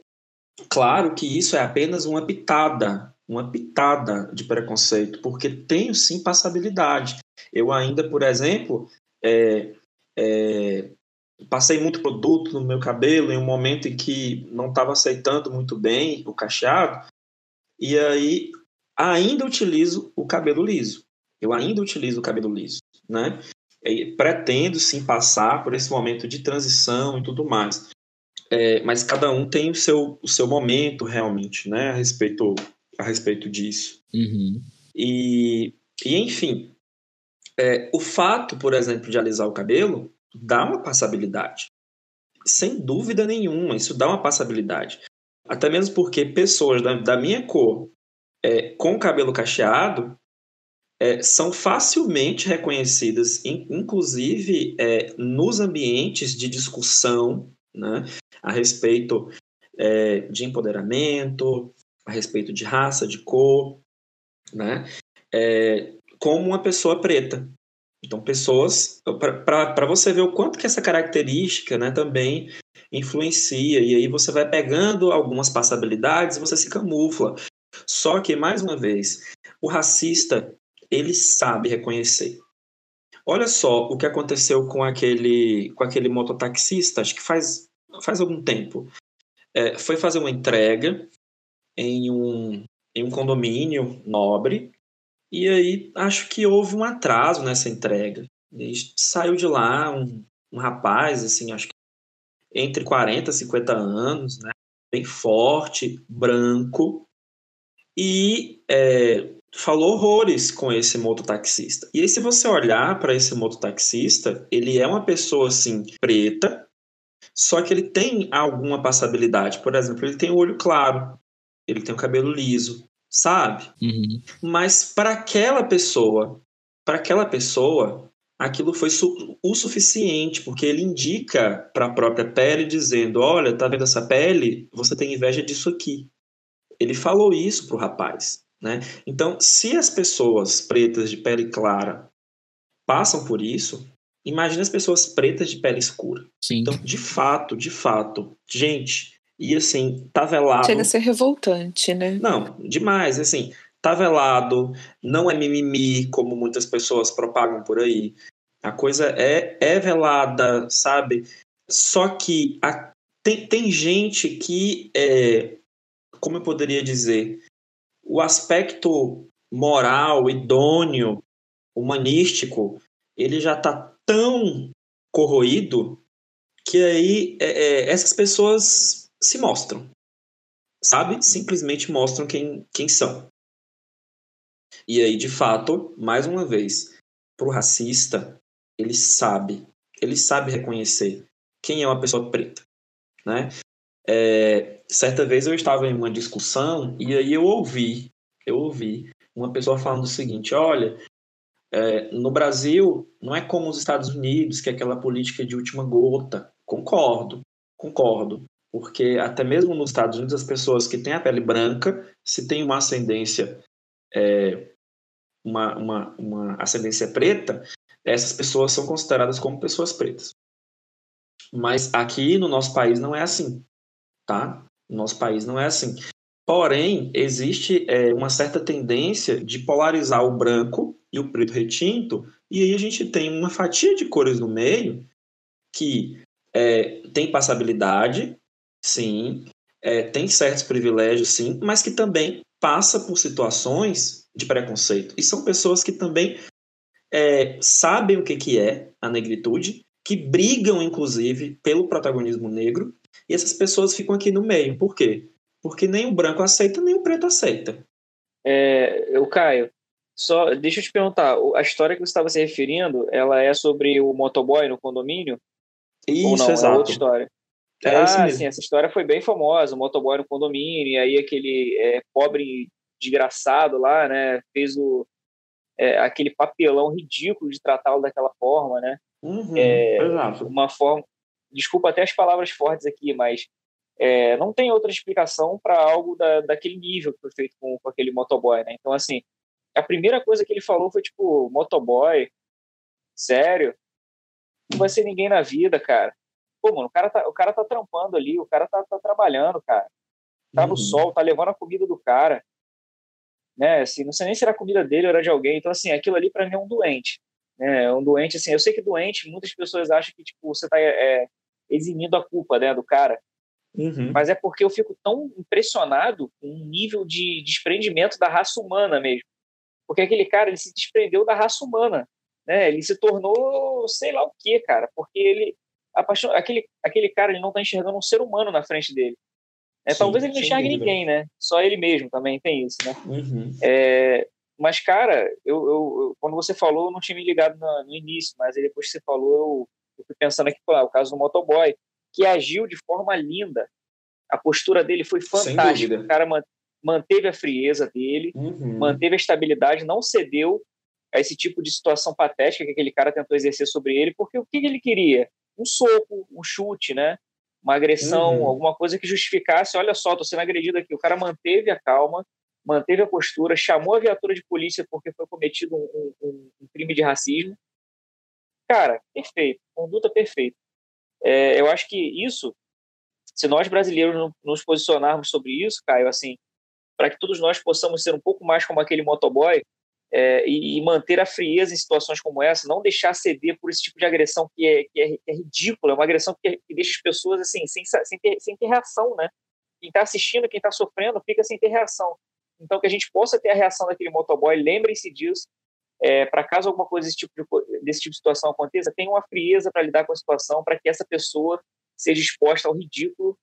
Claro que isso é apenas uma pitada, uma pitada de preconceito, porque tenho sim passabilidade. Eu ainda, por exemplo, é, é, passei muito produto no meu cabelo em um momento em que não estava aceitando muito bem o cacheado, e aí ainda utilizo o cabelo liso. Eu ainda utilizo o cabelo liso, né? E pretendo sim passar por esse momento de transição e tudo mais. É, mas cada um tem o seu, o seu momento realmente, né, a respeito, a respeito disso. Uhum. E, e, enfim, é, o fato, por exemplo, de alisar o cabelo dá uma passabilidade. Sem dúvida nenhuma, isso dá uma passabilidade. Até mesmo porque pessoas da, da minha cor é, com cabelo cacheado é, são facilmente reconhecidas, in, inclusive é, nos ambientes de discussão né, a respeito é, de empoderamento, a respeito de raça, de cor, né, é, como uma pessoa preta. Então, pessoas, para você ver o quanto que essa característica né, também influencia, e aí você vai pegando algumas passabilidades e você se camufla. Só que, mais uma vez, o racista, ele sabe reconhecer. Olha só o que aconteceu com aquele, com aquele mototaxista, acho que faz, faz algum tempo. É, foi fazer uma entrega em um, em um condomínio nobre, e aí acho que houve um atraso nessa entrega. E saiu de lá um, um rapaz, assim, acho que entre 40 e 50 anos, né? bem forte, branco, e é, falou horrores com esse mototaxista. E aí, se você olhar para esse mototaxista, ele é uma pessoa assim, preta, só que ele tem alguma passabilidade. Por exemplo, ele tem o olho claro, ele tem o cabelo liso, sabe? Uhum. Mas para aquela pessoa, para aquela pessoa, aquilo foi su o suficiente, porque ele indica para a própria pele dizendo: "Olha, tá vendo essa pele? Você tem inveja disso aqui". Ele falou isso pro rapaz. Né? Então, se as pessoas pretas de pele clara passam por isso, imagine as pessoas pretas de pele escura. Sim. Então, de fato, de fato, gente, e assim, tá velado. Chega a ser revoltante, né? Não, demais, assim, tá velado, não é mimimi, como muitas pessoas propagam por aí. A coisa é, é velada, sabe? Só que a, tem, tem gente que, é, como eu poderia dizer, o aspecto moral, idôneo, humanístico, ele já está tão corroído que aí é, é, essas pessoas se mostram, sabe? Simplesmente mostram quem, quem são. E aí, de fato, mais uma vez, para o racista, ele sabe, ele sabe reconhecer quem é uma pessoa preta, né? É, certa vez eu estava em uma discussão e aí eu ouvi, eu ouvi uma pessoa falando o seguinte: olha, é, no Brasil não é como os Estados Unidos, que é aquela política de última gota. Concordo, concordo. Porque até mesmo nos Estados Unidos, as pessoas que têm a pele branca, se tem uma ascendência, é, uma, uma, uma ascendência preta, essas pessoas são consideradas como pessoas pretas. Mas aqui no nosso país não é assim tá? No nosso país não é assim. Porém, existe é, uma certa tendência de polarizar o branco e o preto retinto, e aí a gente tem uma fatia de cores no meio que é, tem passabilidade, sim, é, tem certos privilégios, sim, mas que também passa por situações de preconceito. E são pessoas que também é, sabem o que, que é a negritude, que brigam, inclusive, pelo protagonismo negro, e essas pessoas ficam aqui no meio. Por quê? Porque nem o branco aceita, nem o preto aceita. É, o Caio, só deixa eu te perguntar, a história que você estava se referindo, ela é sobre o motoboy no condomínio? Isso, Ou não, exato. É outra história. É ah, sim, essa história foi bem famosa, o motoboy no condomínio, e aí aquele é, pobre desgraçado lá, né, fez o, é, aquele papelão ridículo de tratá-lo daquela forma, né? Uhum, é, exato. Uma forma, desculpa até as palavras fortes aqui, mas é, não tem outra explicação para algo da, daquele nível que foi feito com, com aquele motoboy, né? Então, assim, a primeira coisa que ele falou foi tipo, motoboy, sério? Não vai ser ninguém na vida, cara. Pô, mano, o cara tá, o cara tá trampando ali, o cara tá, tá trabalhando, cara. tá uhum. no sol, tá levando a comida do cara, né? Assim, não sei nem se era a comida dele ou era de alguém. Então, assim, aquilo ali para mim é um doente. Né? É um doente, assim, eu sei que doente, muitas pessoas acham que, tipo, você tá é, eximindo a culpa, né, do cara. Uhum. Mas é porque eu fico tão impressionado com o nível de desprendimento da raça humana mesmo. Porque aquele cara, ele se desprendeu da raça humana, né? Ele se tornou sei lá o que, cara, porque ele apaixon... aquele aquele cara ele não está enxergando um ser humano na frente dele. É, Sim, talvez ele não enxergue ninguém, né? Só ele mesmo também tem isso, né? Uhum. É, mas, cara, eu, eu, eu, quando você falou, eu não tinha me ligado no, no início, mas depois que você falou, eu, fui pensando aqui, pô, o caso do motoboy, que agiu de forma linda. A postura dele foi fantástica. O cara manteve a frieza dele, uhum. manteve a estabilidade, não cedeu a esse tipo de situação patética que aquele cara tentou exercer sobre ele, porque o que ele queria? Um soco, um chute, né? Uma agressão, uhum. alguma coisa que justificasse, olha só, tô sendo agredido aqui. O cara manteve a calma, manteve a postura, chamou a viatura de polícia porque foi cometido um, um, um crime de racismo. Cara, perfeito, conduta perfeita. É, eu acho que isso, se nós brasileiros nos posicionarmos sobre isso, Caio, assim, para que todos nós possamos ser um pouco mais como aquele motoboy é, e, manter a frieza em situações como essa, não deixar ceder por esse tipo de agressão que é, que é, que é ridícula, é uma agressão que, que, deixa as pessoas assim sem, sem, ter, sem ter reação, né? Quem está assistindo, quem está sofrendo, fica sem ter reação. Então, que a gente possa ter a reação daquele motoboy, lembrem-se disso, é, para caso alguma coisa desse tipo, de, desse tipo de situação aconteça, tenha uma frieza para lidar com a situação, para que essa pessoa seja exposta ao ridículo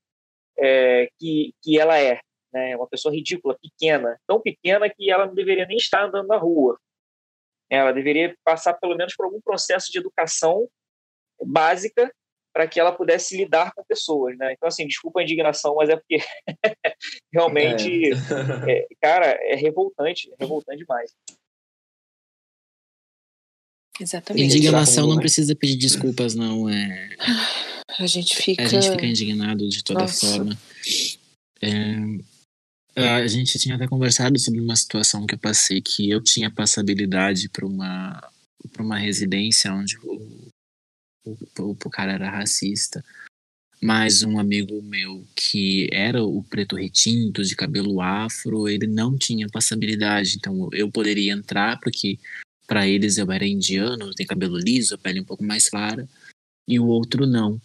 é, que, que ela é. Né? Uma pessoa ridícula, pequena, tão pequena que ela não deveria nem estar andando na rua. Ela deveria passar pelo menos por algum processo de educação básica para que ela pudesse lidar com pessoas, né? Então, assim, desculpa a indignação, mas é porque <laughs> realmente, é. É, cara, é revoltante, é revoltante demais. Exatamente. Indignação não precisa pedir desculpas, não. É... A gente fica. A gente fica indignado de toda Nossa. forma. É... A gente tinha até conversado sobre uma situação que eu passei, que eu tinha passabilidade para uma, pra uma residência onde o, o, o, o cara era racista. Mas um amigo meu que era o preto retinto, de cabelo afro, ele não tinha passabilidade. Então eu poderia entrar porque para eles eu era indiano, tem cabelo liso, pele um pouco mais clara, e o outro não.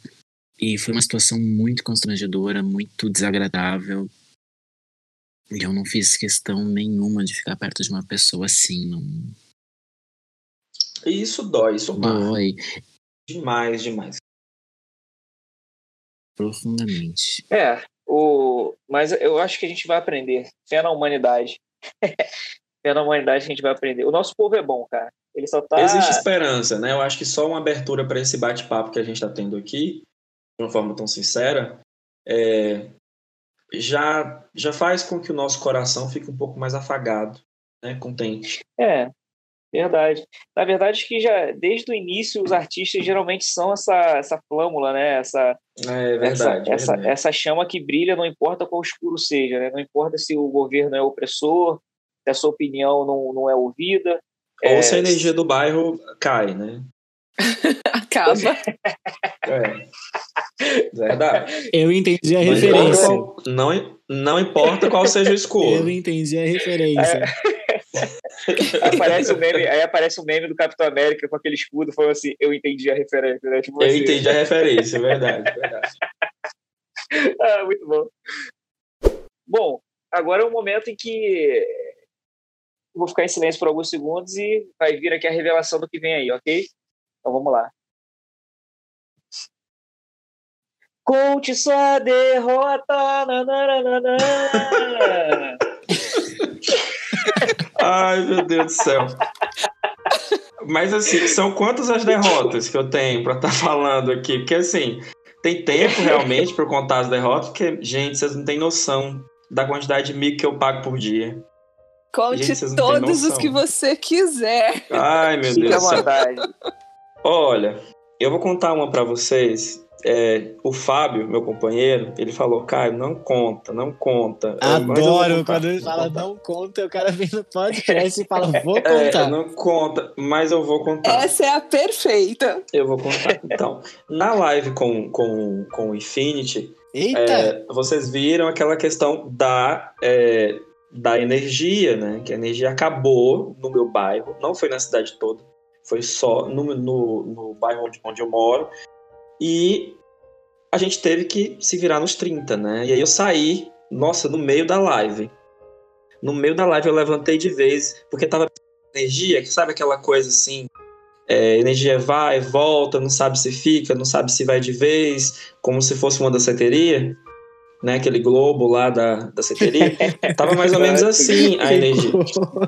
E foi uma situação muito constrangedora, muito desagradável. E eu não fiz questão nenhuma de ficar perto de uma pessoa assim, não. E isso dói, isso dói. Demais, demais. Profundamente. É, o... mas eu acho que a gente vai aprender. Fé na humanidade. <laughs> na humanidade a gente vai aprender. O nosso povo é bom, cara. Ele só tá. Existe esperança, né? Eu acho que só uma abertura para esse bate-papo que a gente está tendo aqui, de uma forma tão sincera, é... já, já faz com que o nosso coração fique um pouco mais afagado, né? Contente. É, verdade. Na verdade, que já desde o início os artistas geralmente são essa, essa flâmula, né? Essa, é verdade, essa, verdade. essa, essa chama que brilha, não importa qual escuro seja, né? Não importa se o governo é opressor, se a sua opinião não, não é ouvida. Ou é... se a energia do bairro cai, né? <laughs> Acaba. <laughs> É. Verdade. Eu entendi a não referência. Qual, não, não importa qual seja o escuro. Eu entendi a referência. É. <laughs> aparece o meme, aí aparece o meme do Capitão América com aquele escudo, foi assim, eu entendi a referência. Né? Tipo eu assim. entendi a referência, verdade, verdade. <laughs> ah, muito bom. Bom, agora é o um momento em que vou ficar em silêncio por alguns segundos e vai vir aqui a revelação do que vem aí, ok? Então vamos lá. Conte sua derrota. Nananana. <laughs> Ai, meu Deus do céu. Mas assim, são quantas as derrotas que eu tenho para estar tá falando aqui? Porque assim, tem tempo realmente para contar as derrotas, porque, gente, vocês não têm noção da quantidade de mico que eu pago por dia. Conte Gente, todos os que você quiser. Ai, meu Deus. Olha, eu vou contar uma para vocês. É, o Fábio, meu companheiro, ele falou, Caio, não conta, não conta. Adoro quando ele fala não conta, o cara vem no podcast e fala, vou <laughs> é, contar. É, não conta, mas eu vou contar. Essa é a perfeita. Eu vou contar. Então, na live com, com, com o Infinity, Eita! É, vocês viram aquela questão da, é, da energia, né? Que a energia acabou no meu bairro, não foi na cidade toda, foi só no, no, no bairro onde, onde eu moro. E a gente teve que se virar nos 30, né? E aí eu saí, nossa, no meio da live. No meio da live eu levantei de vez, porque tava energia, sabe aquela coisa assim, é, energia vai, volta, não sabe se fica, não sabe se vai de vez, como se fosse uma danceteria, né? Aquele globo lá da danceteria. <laughs> Tava mais ou menos assim a energia.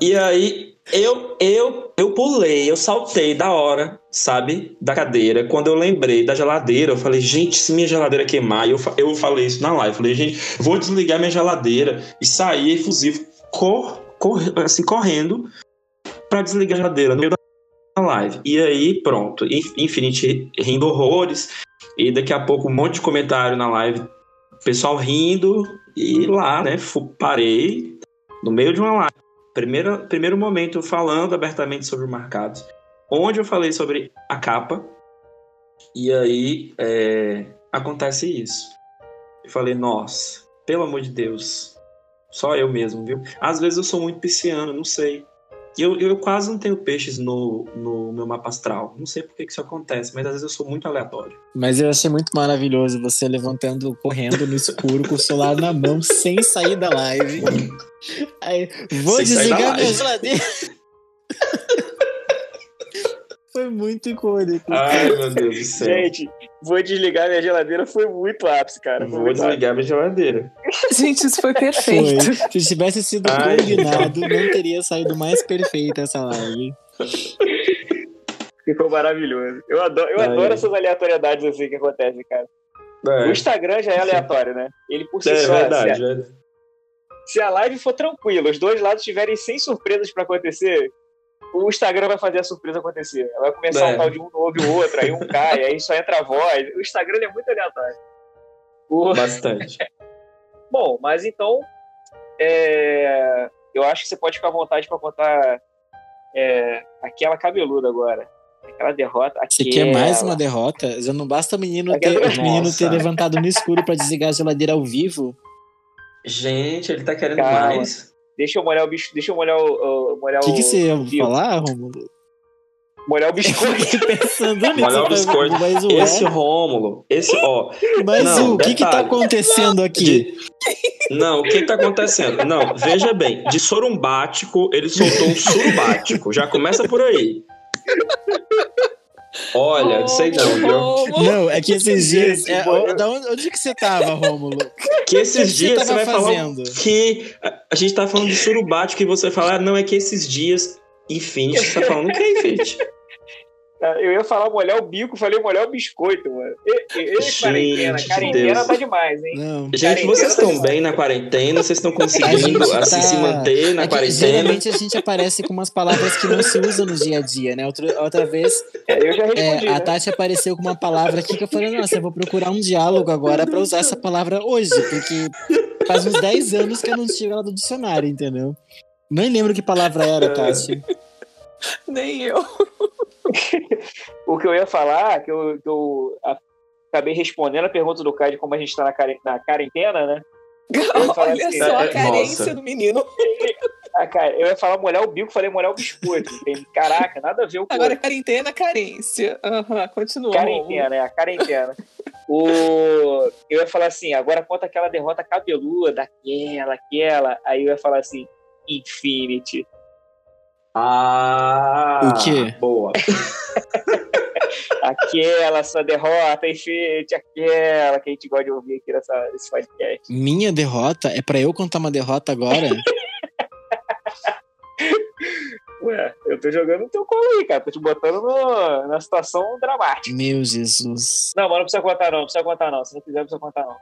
E aí eu, eu, eu pulei, eu saltei da hora, sabe, da cadeira. Quando eu lembrei da geladeira, eu falei, gente, se minha geladeira queimar, eu, eu falei isso na live, falei, gente, vou desligar minha geladeira e sair efusivo, cor, cor, assim, correndo para desligar a geladeira no meio da live. E aí, pronto, Infinite rindo horrores, e daqui a pouco um monte de comentário na live, pessoal rindo, e lá, né, parei no meio de uma live. Primeiro, primeiro momento falando abertamente sobre marcados, onde eu falei sobre a capa, e aí é, acontece isso. Eu falei, nossa, pelo amor de Deus, só eu mesmo, viu? Às vezes eu sou muito pisciano, não sei. Eu, eu quase não tenho peixes no, no meu mapa astral. Não sei por que, que isso acontece, mas às vezes eu sou muito aleatório. Mas eu achei muito maravilhoso você levantando, correndo no escuro, com o celular na mão, sem sair da live. Aí, vou sem desligar minha geladeira. Foi muito icônico. Ai, meu Deus do céu. Gente, vou desligar minha geladeira foi muito ápice, cara. Vou desligar minha geladeira. Gente, isso foi perfeito. Foi. Se tivesse sido Ai. combinado, não teria saído mais perfeita essa live. Ficou maravilhoso. Eu adoro, eu adoro essas aleatoriedades assim que acontecem, cara. É. O Instagram já é aleatório, né? Ele por si é, só. Verdade, se, a, se a live for tranquila, os dois lados estiverem sem surpresas para acontecer, o Instagram vai fazer a surpresa acontecer. Vai começar é. um tal de um ouve o outro, aí um cai, aí só entra a voz. O Instagram é muito aleatório. O... Bastante. <laughs> Bom, mas então é... eu acho que você pode ficar à vontade para contar é... aquela cabeluda agora. Aquela derrota. Aquela... Você quer mais uma derrota? Já não basta o menino ter, o menino ter levantado no escuro para desligar a geladeira ao vivo. Gente, ele tá querendo Calma. mais. Deixa eu molhar o bicho. Deixa eu molhar o. o molhar que, que você ia falar, Romulo? Molhar o biscoito. <laughs> pensando nisso. Molhar o biscoito. Mas? Esse Rômulo, esse, ó. Mas não, o que que tá acontecendo aqui? De... Não, o que tá acontecendo? Não, veja bem. De sorumbático, ele soltou um surubático. Já começa por aí. Olha, não sei não, viu? Não, é que esses dias. É, da onde, onde que você tava, Rômulo? <laughs> Que esses que dias você, você vai fazendo? falar que a gente tá falando de surubate, que você fala, ah, não, é que esses dias, Infinity, você tá falando o que é Infinity? Eu ia falar molhar o bico, falei molhar o biscoito, mano. Quarentena, quarentena tá demais, hein? Não. Gente, vocês tá estão bem na quarentena? Vocês estão conseguindo assim, tá... se manter na é quarentena? Geralmente a gente aparece com umas palavras que não se usam no dia a dia, né? Outra, outra vez, é, eu já respondi, é, a né? Tati apareceu com uma palavra aqui que eu falei, nossa, eu vou procurar um diálogo agora pra usar essa palavra hoje, porque faz uns 10 anos que eu não tiro ela do dicionário, entendeu? Nem lembro que palavra era, Tati. <laughs> Nem eu. <laughs> o que eu ia falar, que eu, que eu acabei respondendo a pergunta do Caio de como a gente está na, na quarentena, né? Olha assim, só a carência nossa. do menino. <laughs> eu ia falar molhar o bico, falei molhar o biscoito. Caraca, nada a ver o Agora, quarentena, carência. Uhum, continua. Quarentena, é, a quarentena. o... Eu ia falar assim, agora conta aquela derrota cabeluda, daquela, aquela. Aí eu ia falar assim, Infinity. Ah! O quê? Boa. <laughs> aquela sua derrota, enfim, aquela que a gente gosta de ouvir aqui nessa, nesse podcast. Minha derrota? É pra eu contar uma derrota agora? <laughs> Ué, eu tô jogando no teu colo aí, cara. Tô te botando no, na situação dramática. Meu Jesus. Não, mas não precisa contar, não. Não precisa contar, não. Se não quiser, não precisa contar, não.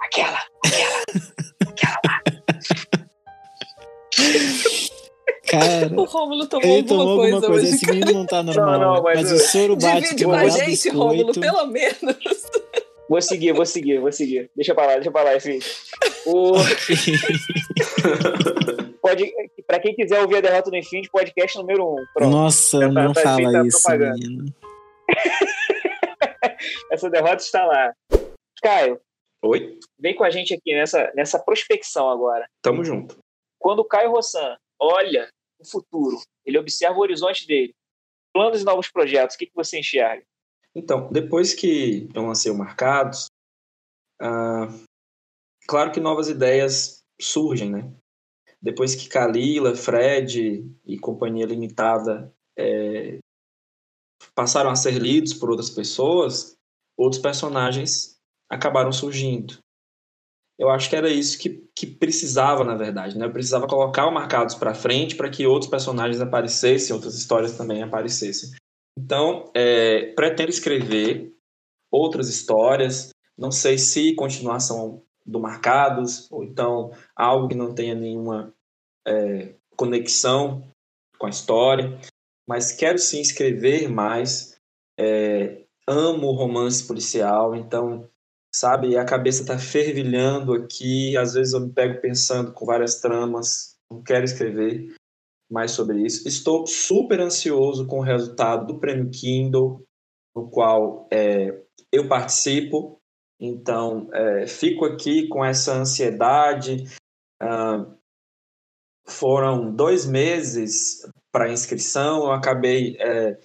Aquela, aquela, <laughs> aquela lá. Cara, o Rômulo tomou, ele tomou alguma, alguma coisa, coisa. Esse menino não tá normal. Não, não, mas, mas o soro bate Divide com a gente, Rômulo, pelo menos. Vou seguir, vou seguir, vou seguir. Deixa pra lá, deixa pra lá, enfim. O... <laughs> Pode, pra quem quiser ouvir a derrota do Infinity, podcast número 1. Um. Pronto. Nossa, tá, não tá fala isso, menino. <laughs> Essa derrota está lá. Caio, Oi? Vem com a gente aqui nessa, nessa prospecção agora. Tamo junto. Quando o Caio Rossan olha o futuro, ele observa o horizonte dele, planos e novos projetos, o que, que você enxerga? Então, depois que eu lancei o Marcados, ah, claro que novas ideias surgem, né? Depois que Kalila, Fred e Companhia Limitada é, passaram a ser lidos por outras pessoas, outros personagens acabaram surgindo. Eu acho que era isso que, que precisava, na verdade. Né? Eu precisava colocar o Marcados para frente para que outros personagens aparecessem, outras histórias também aparecessem. Então, é, pretendo escrever outras histórias. Não sei se continuação do Marcados, ou então algo que não tenha nenhuma é, conexão com a história. Mas quero sim escrever mais. É, amo romance policial, então sabe? A cabeça está fervilhando aqui. Às vezes eu me pego pensando com várias tramas. Não quero escrever mais sobre isso. Estou super ansioso com o resultado do Prêmio Kindle, no qual é, eu participo. Então, é, fico aqui com essa ansiedade. Ah, foram dois meses para inscrição. Eu acabei é,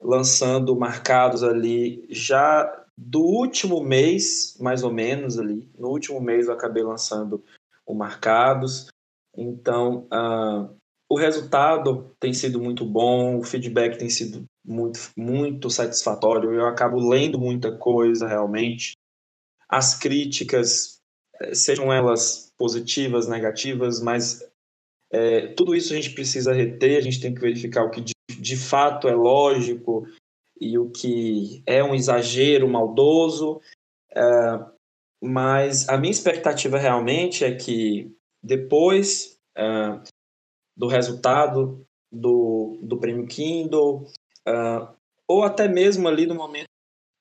lançando marcados ali já do último mês, mais ou menos ali, no último mês eu acabei lançando o Marcados. Então, uh, o resultado tem sido muito bom, o feedback tem sido muito, muito satisfatório. Eu acabo lendo muita coisa realmente. As críticas, eh, sejam elas positivas, negativas, mas é, tudo isso a gente precisa reter, a gente tem que verificar o que de, de fato é lógico e o que é um exagero maldoso. Uh, mas a minha expectativa realmente é que depois uh, do resultado do, do prêmio Kindle, uh, ou até mesmo ali no momento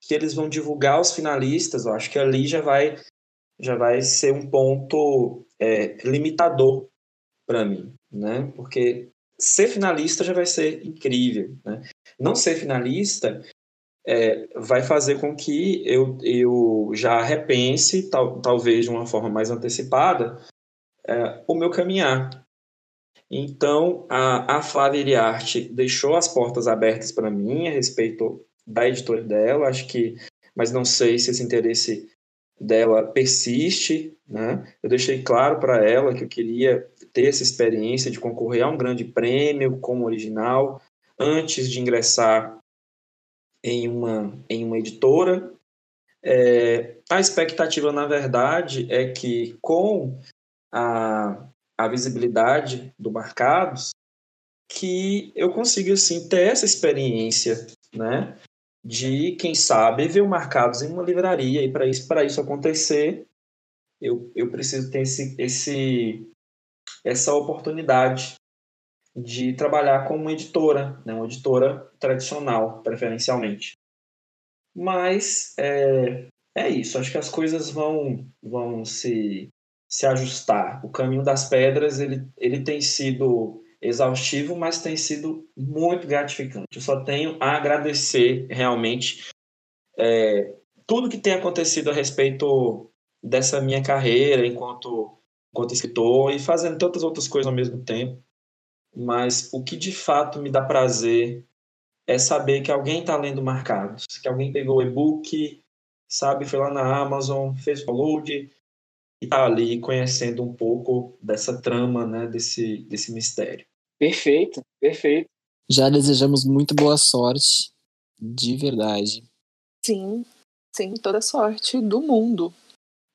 que eles vão divulgar os finalistas, eu acho que ali já vai, já vai ser um ponto é, limitador para mim, né? Porque ser finalista já vai ser incrível, né? Não ser finalista é, vai fazer com que eu, eu já repense, tal, talvez de uma forma mais antecipada, é, o meu caminhar. Então, a, a Flávia Iriarte deixou as portas abertas para mim a respeito da editora dela, acho que, mas não sei se esse interesse dela persiste, né? Eu deixei claro para ela que eu queria ter essa experiência de concorrer a um grande prêmio como original antes de ingressar em uma, em uma editora. É, a expectativa, na verdade, é que com a, a visibilidade do Marcados, que eu consiga, assim, ter essa experiência, né? De, quem sabe, ver o Marcados em uma livraria. E para isso, isso acontecer, eu, eu preciso ter esse, esse, essa oportunidade de trabalhar como editora, né, uma editora tradicional, preferencialmente. Mas é, é isso, acho que as coisas vão, vão se, se ajustar. O caminho das pedras ele, ele tem sido exaustivo, mas tem sido muito gratificante. Eu só tenho a agradecer realmente é, tudo que tem acontecido a respeito dessa minha carreira enquanto enquanto escritor e fazendo tantas outras coisas ao mesmo tempo. Mas o que de fato me dá prazer é saber que alguém está lendo Marcados, que alguém pegou o e-book, sabe, foi lá na Amazon, fez o download e está ali conhecendo um pouco dessa trama, né, desse, desse mistério. Perfeito, perfeito. Já desejamos muito boa sorte, de verdade. Sim, sim, toda sorte do mundo.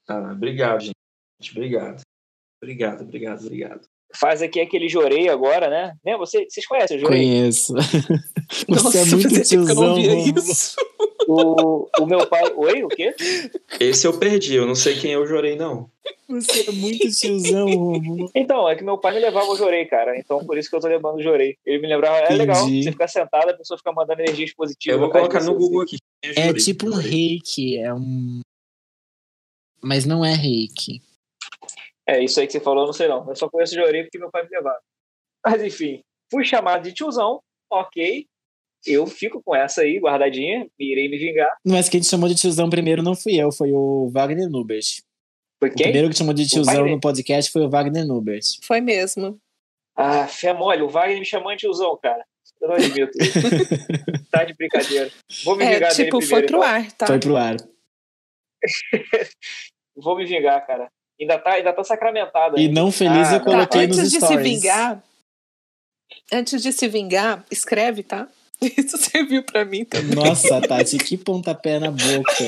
Ah, obrigado, gente. Obrigado. Obrigado, obrigado, obrigado. Faz aqui aquele jorei agora, né? né? Você, vocês conhecem o jorei? Conheço. <laughs> Você é muito tiozão. isso. O, o meu pai. Oi, o quê? Esse eu perdi, eu não sei quem é o jorei, não. Você é muito tiozão, Romulo. Então, é que meu pai me levava o jorei, cara. Então, por isso que eu tô lembrando o jorei. Ele me lembrava, é legal, você ficar sentado, a pessoa fica mandando energias positivas. Eu vou colocar no Google assim. aqui. É Jorei, tipo um reiki, é um. Mas não é reiki. É, isso aí que você falou, eu não sei não. Eu só conheço o jorei porque meu pai me levava. Mas enfim, fui chamado de tiozão, ok. eu fico com essa aí, guardadinha, irei me vingar. Mas quem te chamou de tiozão primeiro não fui eu, foi o Wagner Nubers. Foi quem? O primeiro que chamou de tiozão no podcast foi o Wagner Nubers. Foi mesmo. Ah, fé mole, o Wagner me chamou de tiozão, cara. Eu não admito. <laughs> tá de brincadeira. Vou me é, vingar tipo, dele foi primeiro, pro então. ar, tá? Foi pro ar. <laughs> Vou me vingar, cara. Ainda tá, ainda tá sacramentado. E não feliz Ah, eu coloquei antes nos de stories. se vingar, antes de se vingar, escreve, tá? <laughs> Isso serviu pra mim também. Nossa, Tati, que pontapé na boca.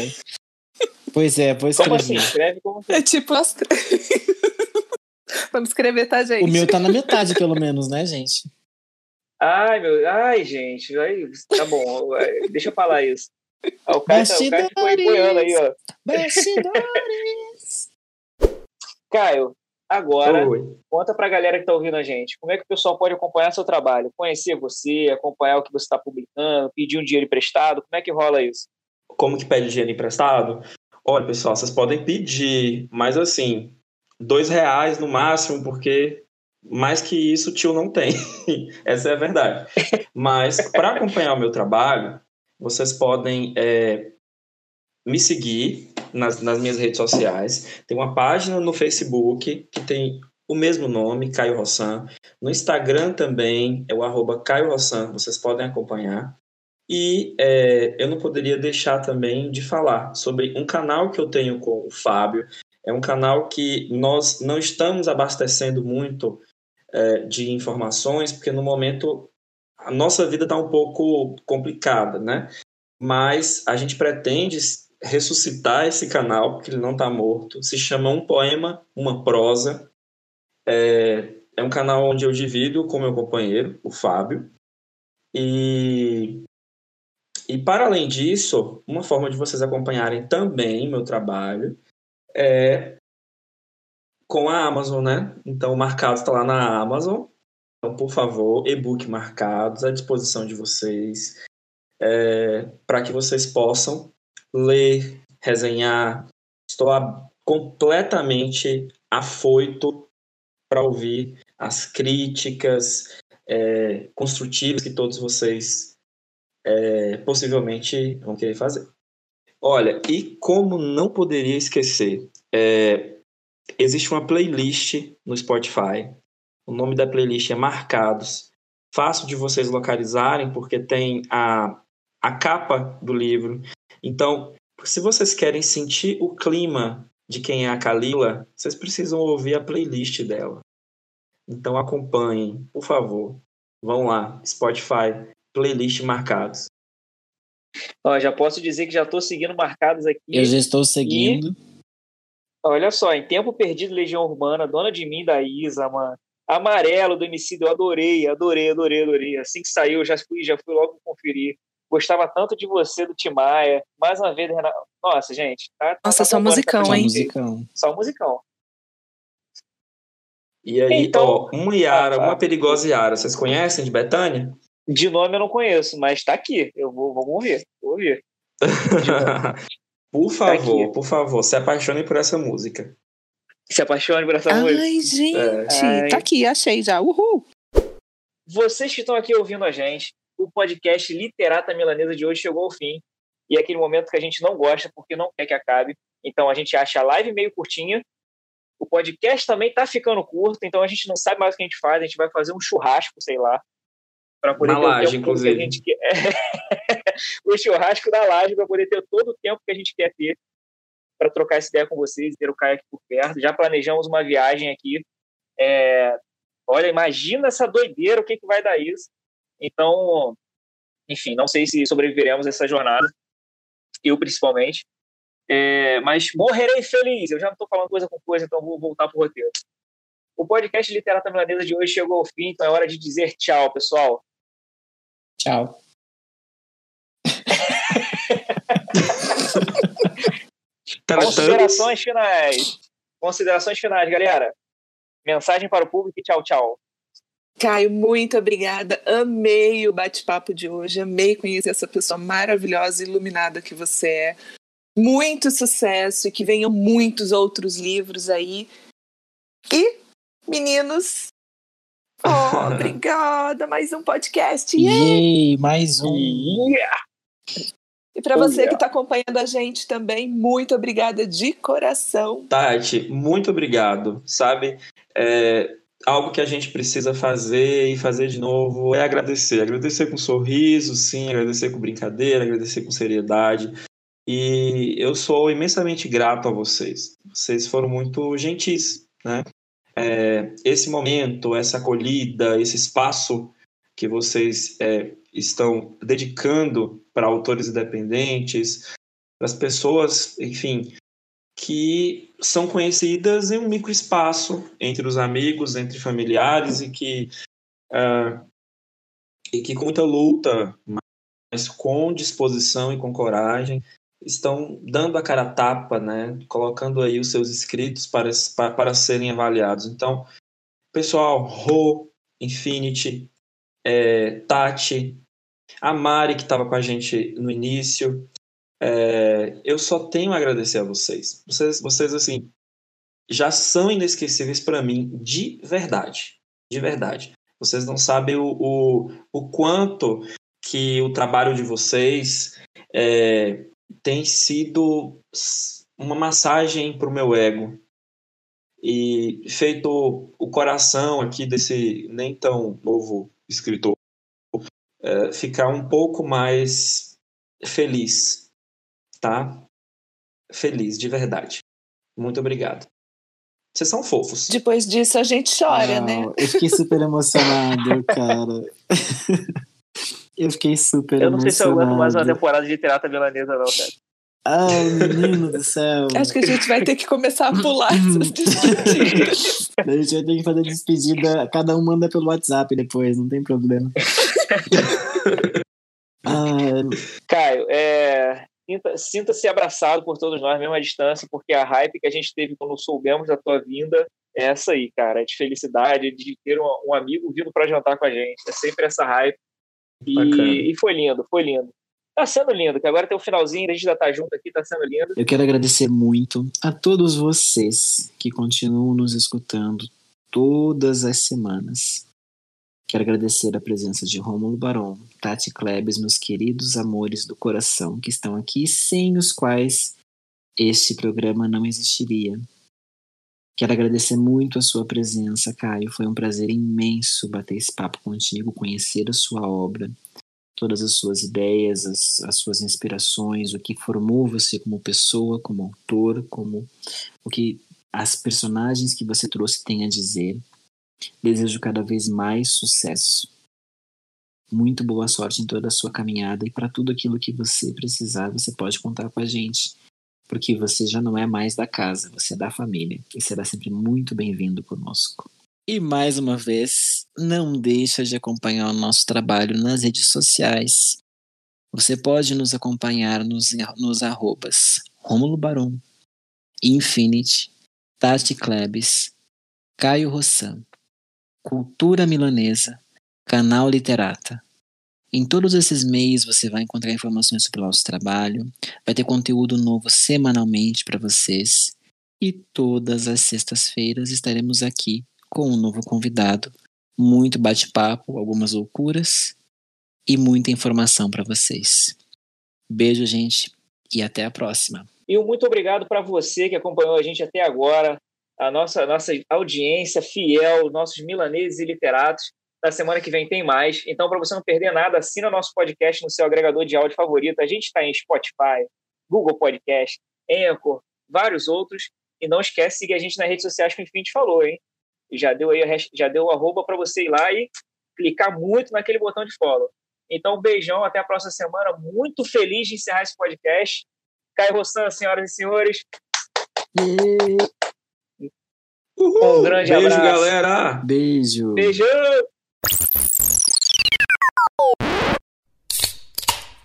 Pois é, vou Como assim? escrever. Escreve como assim? É tipo as... <laughs> Vamos escrever, tá, gente? O meu tá na metade, pelo menos, né, gente? Ai, meu. Ai, gente. Ai, tá bom. Deixa eu falar isso. Ah, o Caio, tá- o ficou Bastidores. boiando aí, ó. Bastidores. Caio, agora Oi. conta pra galera que tá ouvindo a gente. Como é que o pessoal pode acompanhar seu trabalho? Conhecer você, acompanhar o que você está publicando, pedir um dinheiro emprestado? Como é que rola isso? Como que pede dinheiro emprestado? Olha, pessoal, vocês podem pedir, mas assim, dois reais no máximo, porque mais que isso o tio não tem. <laughs> Essa é a verdade. Mas para acompanhar o meu trabalho, vocês podem é, me seguir nas, nas minhas redes sociais. Tem uma página no Facebook que tem o mesmo nome, Caio Rossan. No Instagram também é o arroba Caio Rossan, vocês podem acompanhar. E é, eu não poderia deixar também de falar sobre um canal que eu tenho com o Fábio. É um canal que nós não estamos abastecendo muito é, de informações, porque no momento a nossa vida está um pouco complicada, né? Mas a gente pretende ressuscitar esse canal, porque ele não está morto. Se chama Um Poema, Uma Prosa. É, é um canal onde eu divido com meu companheiro, o Fábio. E e para além disso, uma forma de vocês acompanharem também meu trabalho é com a Amazon, né? Então, o marcado está lá na Amazon. Então, por favor, e-book marcados à disposição de vocês, é, para que vocês possam ler, resenhar. Estou a- completamente afoito para ouvir as críticas é, construtivas que todos vocês é, possivelmente vão querer fazer. Olha, e como não poderia esquecer, é, existe uma playlist no Spotify. O nome da playlist é Marcados. Fácil de vocês localizarem, porque tem a, a capa do livro. Então, se vocês querem sentir o clima de quem é a Kalila, vocês precisam ouvir a playlist dela. Então acompanhem, por favor. Vão lá, Spotify, playlist Marcados. Ó, já posso dizer que já estou seguindo marcados aqui. Eu já estou seguindo. Olha só, em Tempo Perdido, Legião Urbana, Dona de Mim, da Isa, mano. Amarelo do Emicida, eu adorei, adorei, adorei, adorei. Assim que saiu, eu já fui, já fui logo conferir. Gostava tanto de você, do Timaya. Mais uma vez, Renato. Nossa, gente. Tá, tá- Nossa, tá só musicão, Só hein? música. musicão. Só musicão. E aí, Então- ó, uma Yara, Ah, tá. uma perigosa Yara. Vocês conhecem de Betânia? De nome eu não conheço, mas tá aqui. Eu vou, vou ouvir. Vou ouvir. <laughs> por favor, aqui. por favor, se apaixonem por essa música. Se apaixone por essa música. Ai, gente, Ai. tá aqui, achei já. Uhul. Vocês que estão aqui ouvindo a gente, o podcast Literata Milanesa de hoje chegou ao fim. E é aquele momento que a gente não gosta porque não quer que acabe. Então a gente acha a live meio curtinha. O podcast também tá ficando curto, então a gente não sabe mais o que a gente faz. A gente vai fazer um churrasco, sei lá. Para poder Na ter o laje, tempo todo que a inclusive. gente quer. <laughs> o churrasco da laje para poder ter todo o tempo que a gente quer ter para trocar essa ideia com vocês, ter o Caio aqui por perto. Já planejamos uma viagem aqui. É, Olha, imagina essa doideira, o que, que vai dar isso. Então, enfim, não sei se sobreviveremos a essa jornada, eu principalmente. É, mas morrerei feliz. Eu já não estou falando coisa com coisa, então vou voltar para o roteiro. O podcast Literata Milanesa de hoje chegou ao fim, então é hora de dizer tchau, pessoal. Tchau. <laughs> Considerações finais. Considerações finais, galera. Mensagem para o público e tchau, tchau. Caio, muito obrigada. Amei o bate-papo de hoje. Amei conhecer essa pessoa maravilhosa e iluminada que você é. Muito sucesso e que venham muitos outros livros aí. E, meninos, Oh, <laughs> obrigada, mais um podcast. Yay, mais um. Yeah. E para você que está acompanhando a gente também, muito obrigada de coração. Tati, muito obrigado. Sabe, é, algo que a gente precisa fazer e fazer de novo é agradecer. Agradecer com sorriso, sim, agradecer com brincadeira, agradecer com seriedade. E eu sou imensamente grato a vocês. Vocês foram muito gentis, né? É, esse momento, essa acolhida, esse espaço que vocês é, estão dedicando para autores independentes, para as pessoas, enfim, que são conhecidas em um microespaço entre os amigos, entre familiares e que uh, e que com muita luta, mas com disposição e com coragem estão dando a cara a tapa, né, colocando aí os seus escritos para, para, serem avaliados. Então, pessoal, Ro, Infinity, é, Tati, a Mari, que estava com a gente no início, é, eu só tenho a agradecer a vocês. Vocês, vocês assim, já são inesquecíveis para mim, de verdade. De verdade. Vocês não sabem o, o, o quanto que o trabalho de vocês é, tem sido uma massagem para o meu ego e feito o coração aqui desse nem tão novo escritor é, ficar um pouco mais feliz, tá? Feliz, de verdade. Muito obrigado. Vocês são fofos. Depois disso a gente chora, ah, né? Eu fiquei super emocionado, <laughs> cara. Eu fiquei super Eu não sei se eu aguento mais uma temporada de teatro milanesa, não, cara. Ah, menino do céu. Acho que a gente vai ter que começar a pular essas despedidas. a gente vai ter que fazer despedida. Cada um manda pelo WhatsApp depois, não tem problema. <laughs> ah, Caio, é, sinta-se abraçado por todos nós, mesmo à distância, porque a hype que a gente teve quando soubemos da tua vinda é essa aí, cara. É de felicidade, de ter um, um amigo vindo para jantar com a gente. É sempre essa hype. E, e, foi lindo, foi lindo. Tá sendo lindo, que agora tem o finalzinho, a gente já tá junto aqui, tá sendo lindo. Eu quero agradecer muito a todos vocês que continuam nos escutando todas as semanas. Quero agradecer a presença de Rômulo Barão, Tati Klebs, meus queridos amores do coração, que estão aqui, sem os quais este programa não existiria. Quero agradecer muito a sua presença, Caio. Foi um prazer imenso bater esse papo contigo, conhecer a sua obra, todas as suas ideias, as, as suas inspirações, o que formou você como pessoa, como autor, como o que as personagens que você trouxe têm a dizer. Desejo cada vez mais sucesso. Muito boa sorte em toda a sua caminhada e para tudo aquilo que você precisar, você pode contar com a gente porque você já não é mais da casa, você é da família e será sempre muito bem-vindo conosco. E mais uma vez, não deixa de acompanhar o nosso trabalho nas redes sociais. Você pode nos acompanhar nos, nos arrobas Rômulo Baron, Infinity, Tati Klebs, Caio Rossan, Cultura Milanesa, Canal Literata. Em todos esses meios você vai encontrar informações sobre o nosso trabalho, vai ter conteúdo novo semanalmente para vocês e todas as sextas-feiras estaremos aqui com um novo convidado, muito bate-papo, algumas loucuras e muita informação para vocês. Beijo, gente, e até a próxima. E um muito obrigado para você que acompanhou a gente até agora, a nossa, nossa audiência fiel, nossos milaneses e literatos. Na semana que vem tem mais. Então, para você não perder nada, assina nosso podcast no seu agregador de áudio favorito. A gente está em Spotify, Google Podcast, Anchor, vários outros. E não esquece de seguir a gente nas redes sociais que o Infinity falou, hein? Já deu aí, já deu o arroba para você ir lá e clicar muito naquele botão de follow. Então, um beijão, até a próxima semana. Muito feliz de encerrar esse podcast. Caio Rossan, senhoras e senhores. Uhul, um grande beijo, abraço. galera. Beijo. Beijo.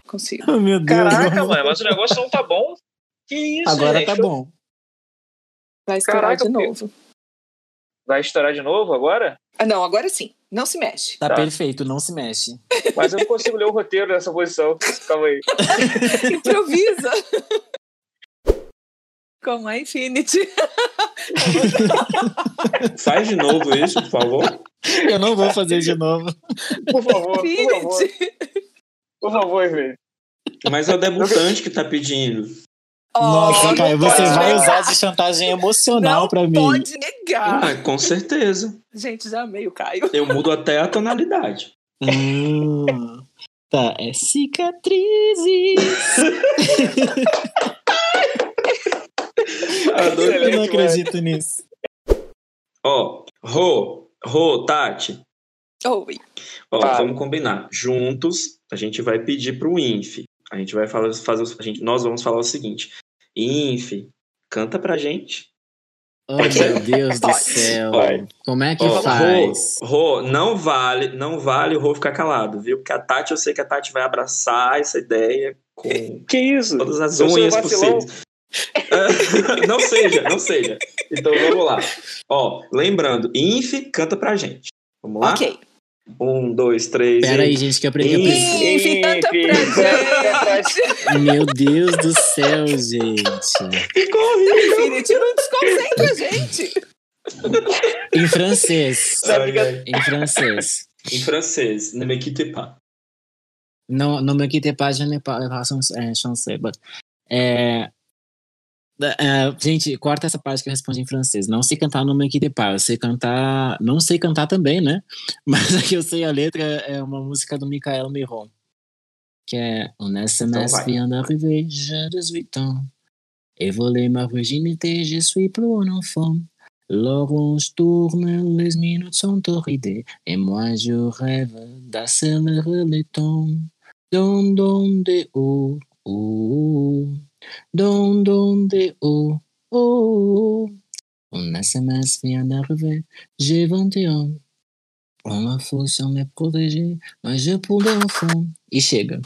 Consigo. Oh, <laughs> meu Deus. Caraca, mano, mas o negócio não tá bom. Que isso, Agora gente? tá bom. Vai estourar Caraca, de novo. Vai estourar de novo agora? Ah, não, agora sim. Não se mexe. Tá, tá, perfeito, não se mexe. Mas eu não consigo ler o roteiro nessa posição. Calma aí. <laughs> Improvisa. <laughs> Como a Infinity. <laughs> Faz de novo isso, por favor. Eu não vou fazer de novo. Por favor, por favor. Por favor, velho. Mas é o debutante que tá pedindo. Nossa, oh, Caio, você vai usar de chantagem emocional pra mim. Pode negar. Ah, com certeza. Gente, já amei o Caio. Eu mudo até a tonalidade. Hum, tá, é cicatrizes. <laughs> Eu não acredito nisso. Ó, oh, Rô, Rô, Tati. Oi. Ó, ah. vamos combinar. Juntos, a gente vai pedir pro INF. A gente vai falar, fazer, a gente, nós vamos falar o seguinte. INF, canta pra gente. Oh, meu Deus do céu. Como é que oh, faz? Rô, não vale, não vale o Rô ficar calado, viu? Porque a Tati, eu sei que a Tati vai abraçar essa ideia com que isso? todas as unhas possíveis. <laughs> não seja, não seja. Então vamos lá. Ó, lembrando, Inf canta pra gente. Vamos lá? Ok. Um, dois, três. Pera aí, gente, que eu aprendi a Inf, canta pra gente. Meu Deus do céu, gente. Ficou horrível. Infinity não desconcentra a gente. Em francês. Em francês. Em francês. Ne me quitte pas. Não, ne me quitte pas, je n'ai pas chance. But, é, Uh, gente, corta essa parte que eu respondi em francês. Não sei cantar no Make de Par, eu sei cantar. Não sei cantar também, né? <laughs> Mas aqui eu sei a letra é uma música do Michael Miron. Que é On SMS então vient d'arriver, j'ai 18 ans. Et voler ma virginité, je suis plus un enfant. L'orange tourne, les minutes sont horrides. Et moi je rêve d'accélérer le temps. Don, don, de haut, haut. Don, don, de oh, oh. On SMS vient d'arriver, j'ai 21. On m'a forcé à me protéger, mas je pude enfant. E chega.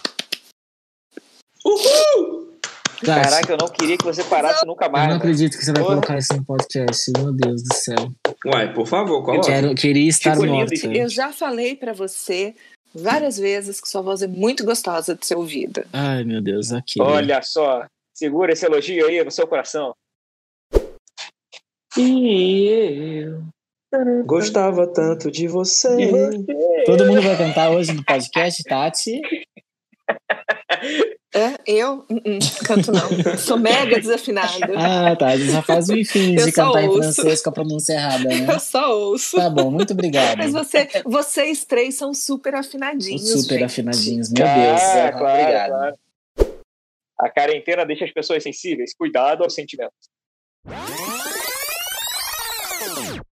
Uhul! Caraca, eu não queria que você parasse nunca mais. Eu não acredito que você vai colocar isso no podcast. Meu Deus do céu. Uai, por favor, coloca. Eu quero, queria estar morto. Eu já falei para você várias vezes que sua voz é muito gostosa de ser ouvida. Ai, meu Deus, aqui. Olha só, Segura esse elogio aí no seu coração. E eu gostava tanto de você. Todo mundo vai cantar hoje no podcast, Tati? <laughs> É, eu? Uh -uh, canto não. Sou mega desafinada. Ah, tá. Já faz o enfim de cantar ouço. em francês com a pronúncia errada, né? Eu só ouço. Tá bom, muito obrigado. Mas você, vocês três são super afinadinhos. Super gente. afinadinhos, meu Deus. Ah, claro, obrigado. Claro. A quarentena deixa as pessoas sensíveis. Cuidado aos sentimentos.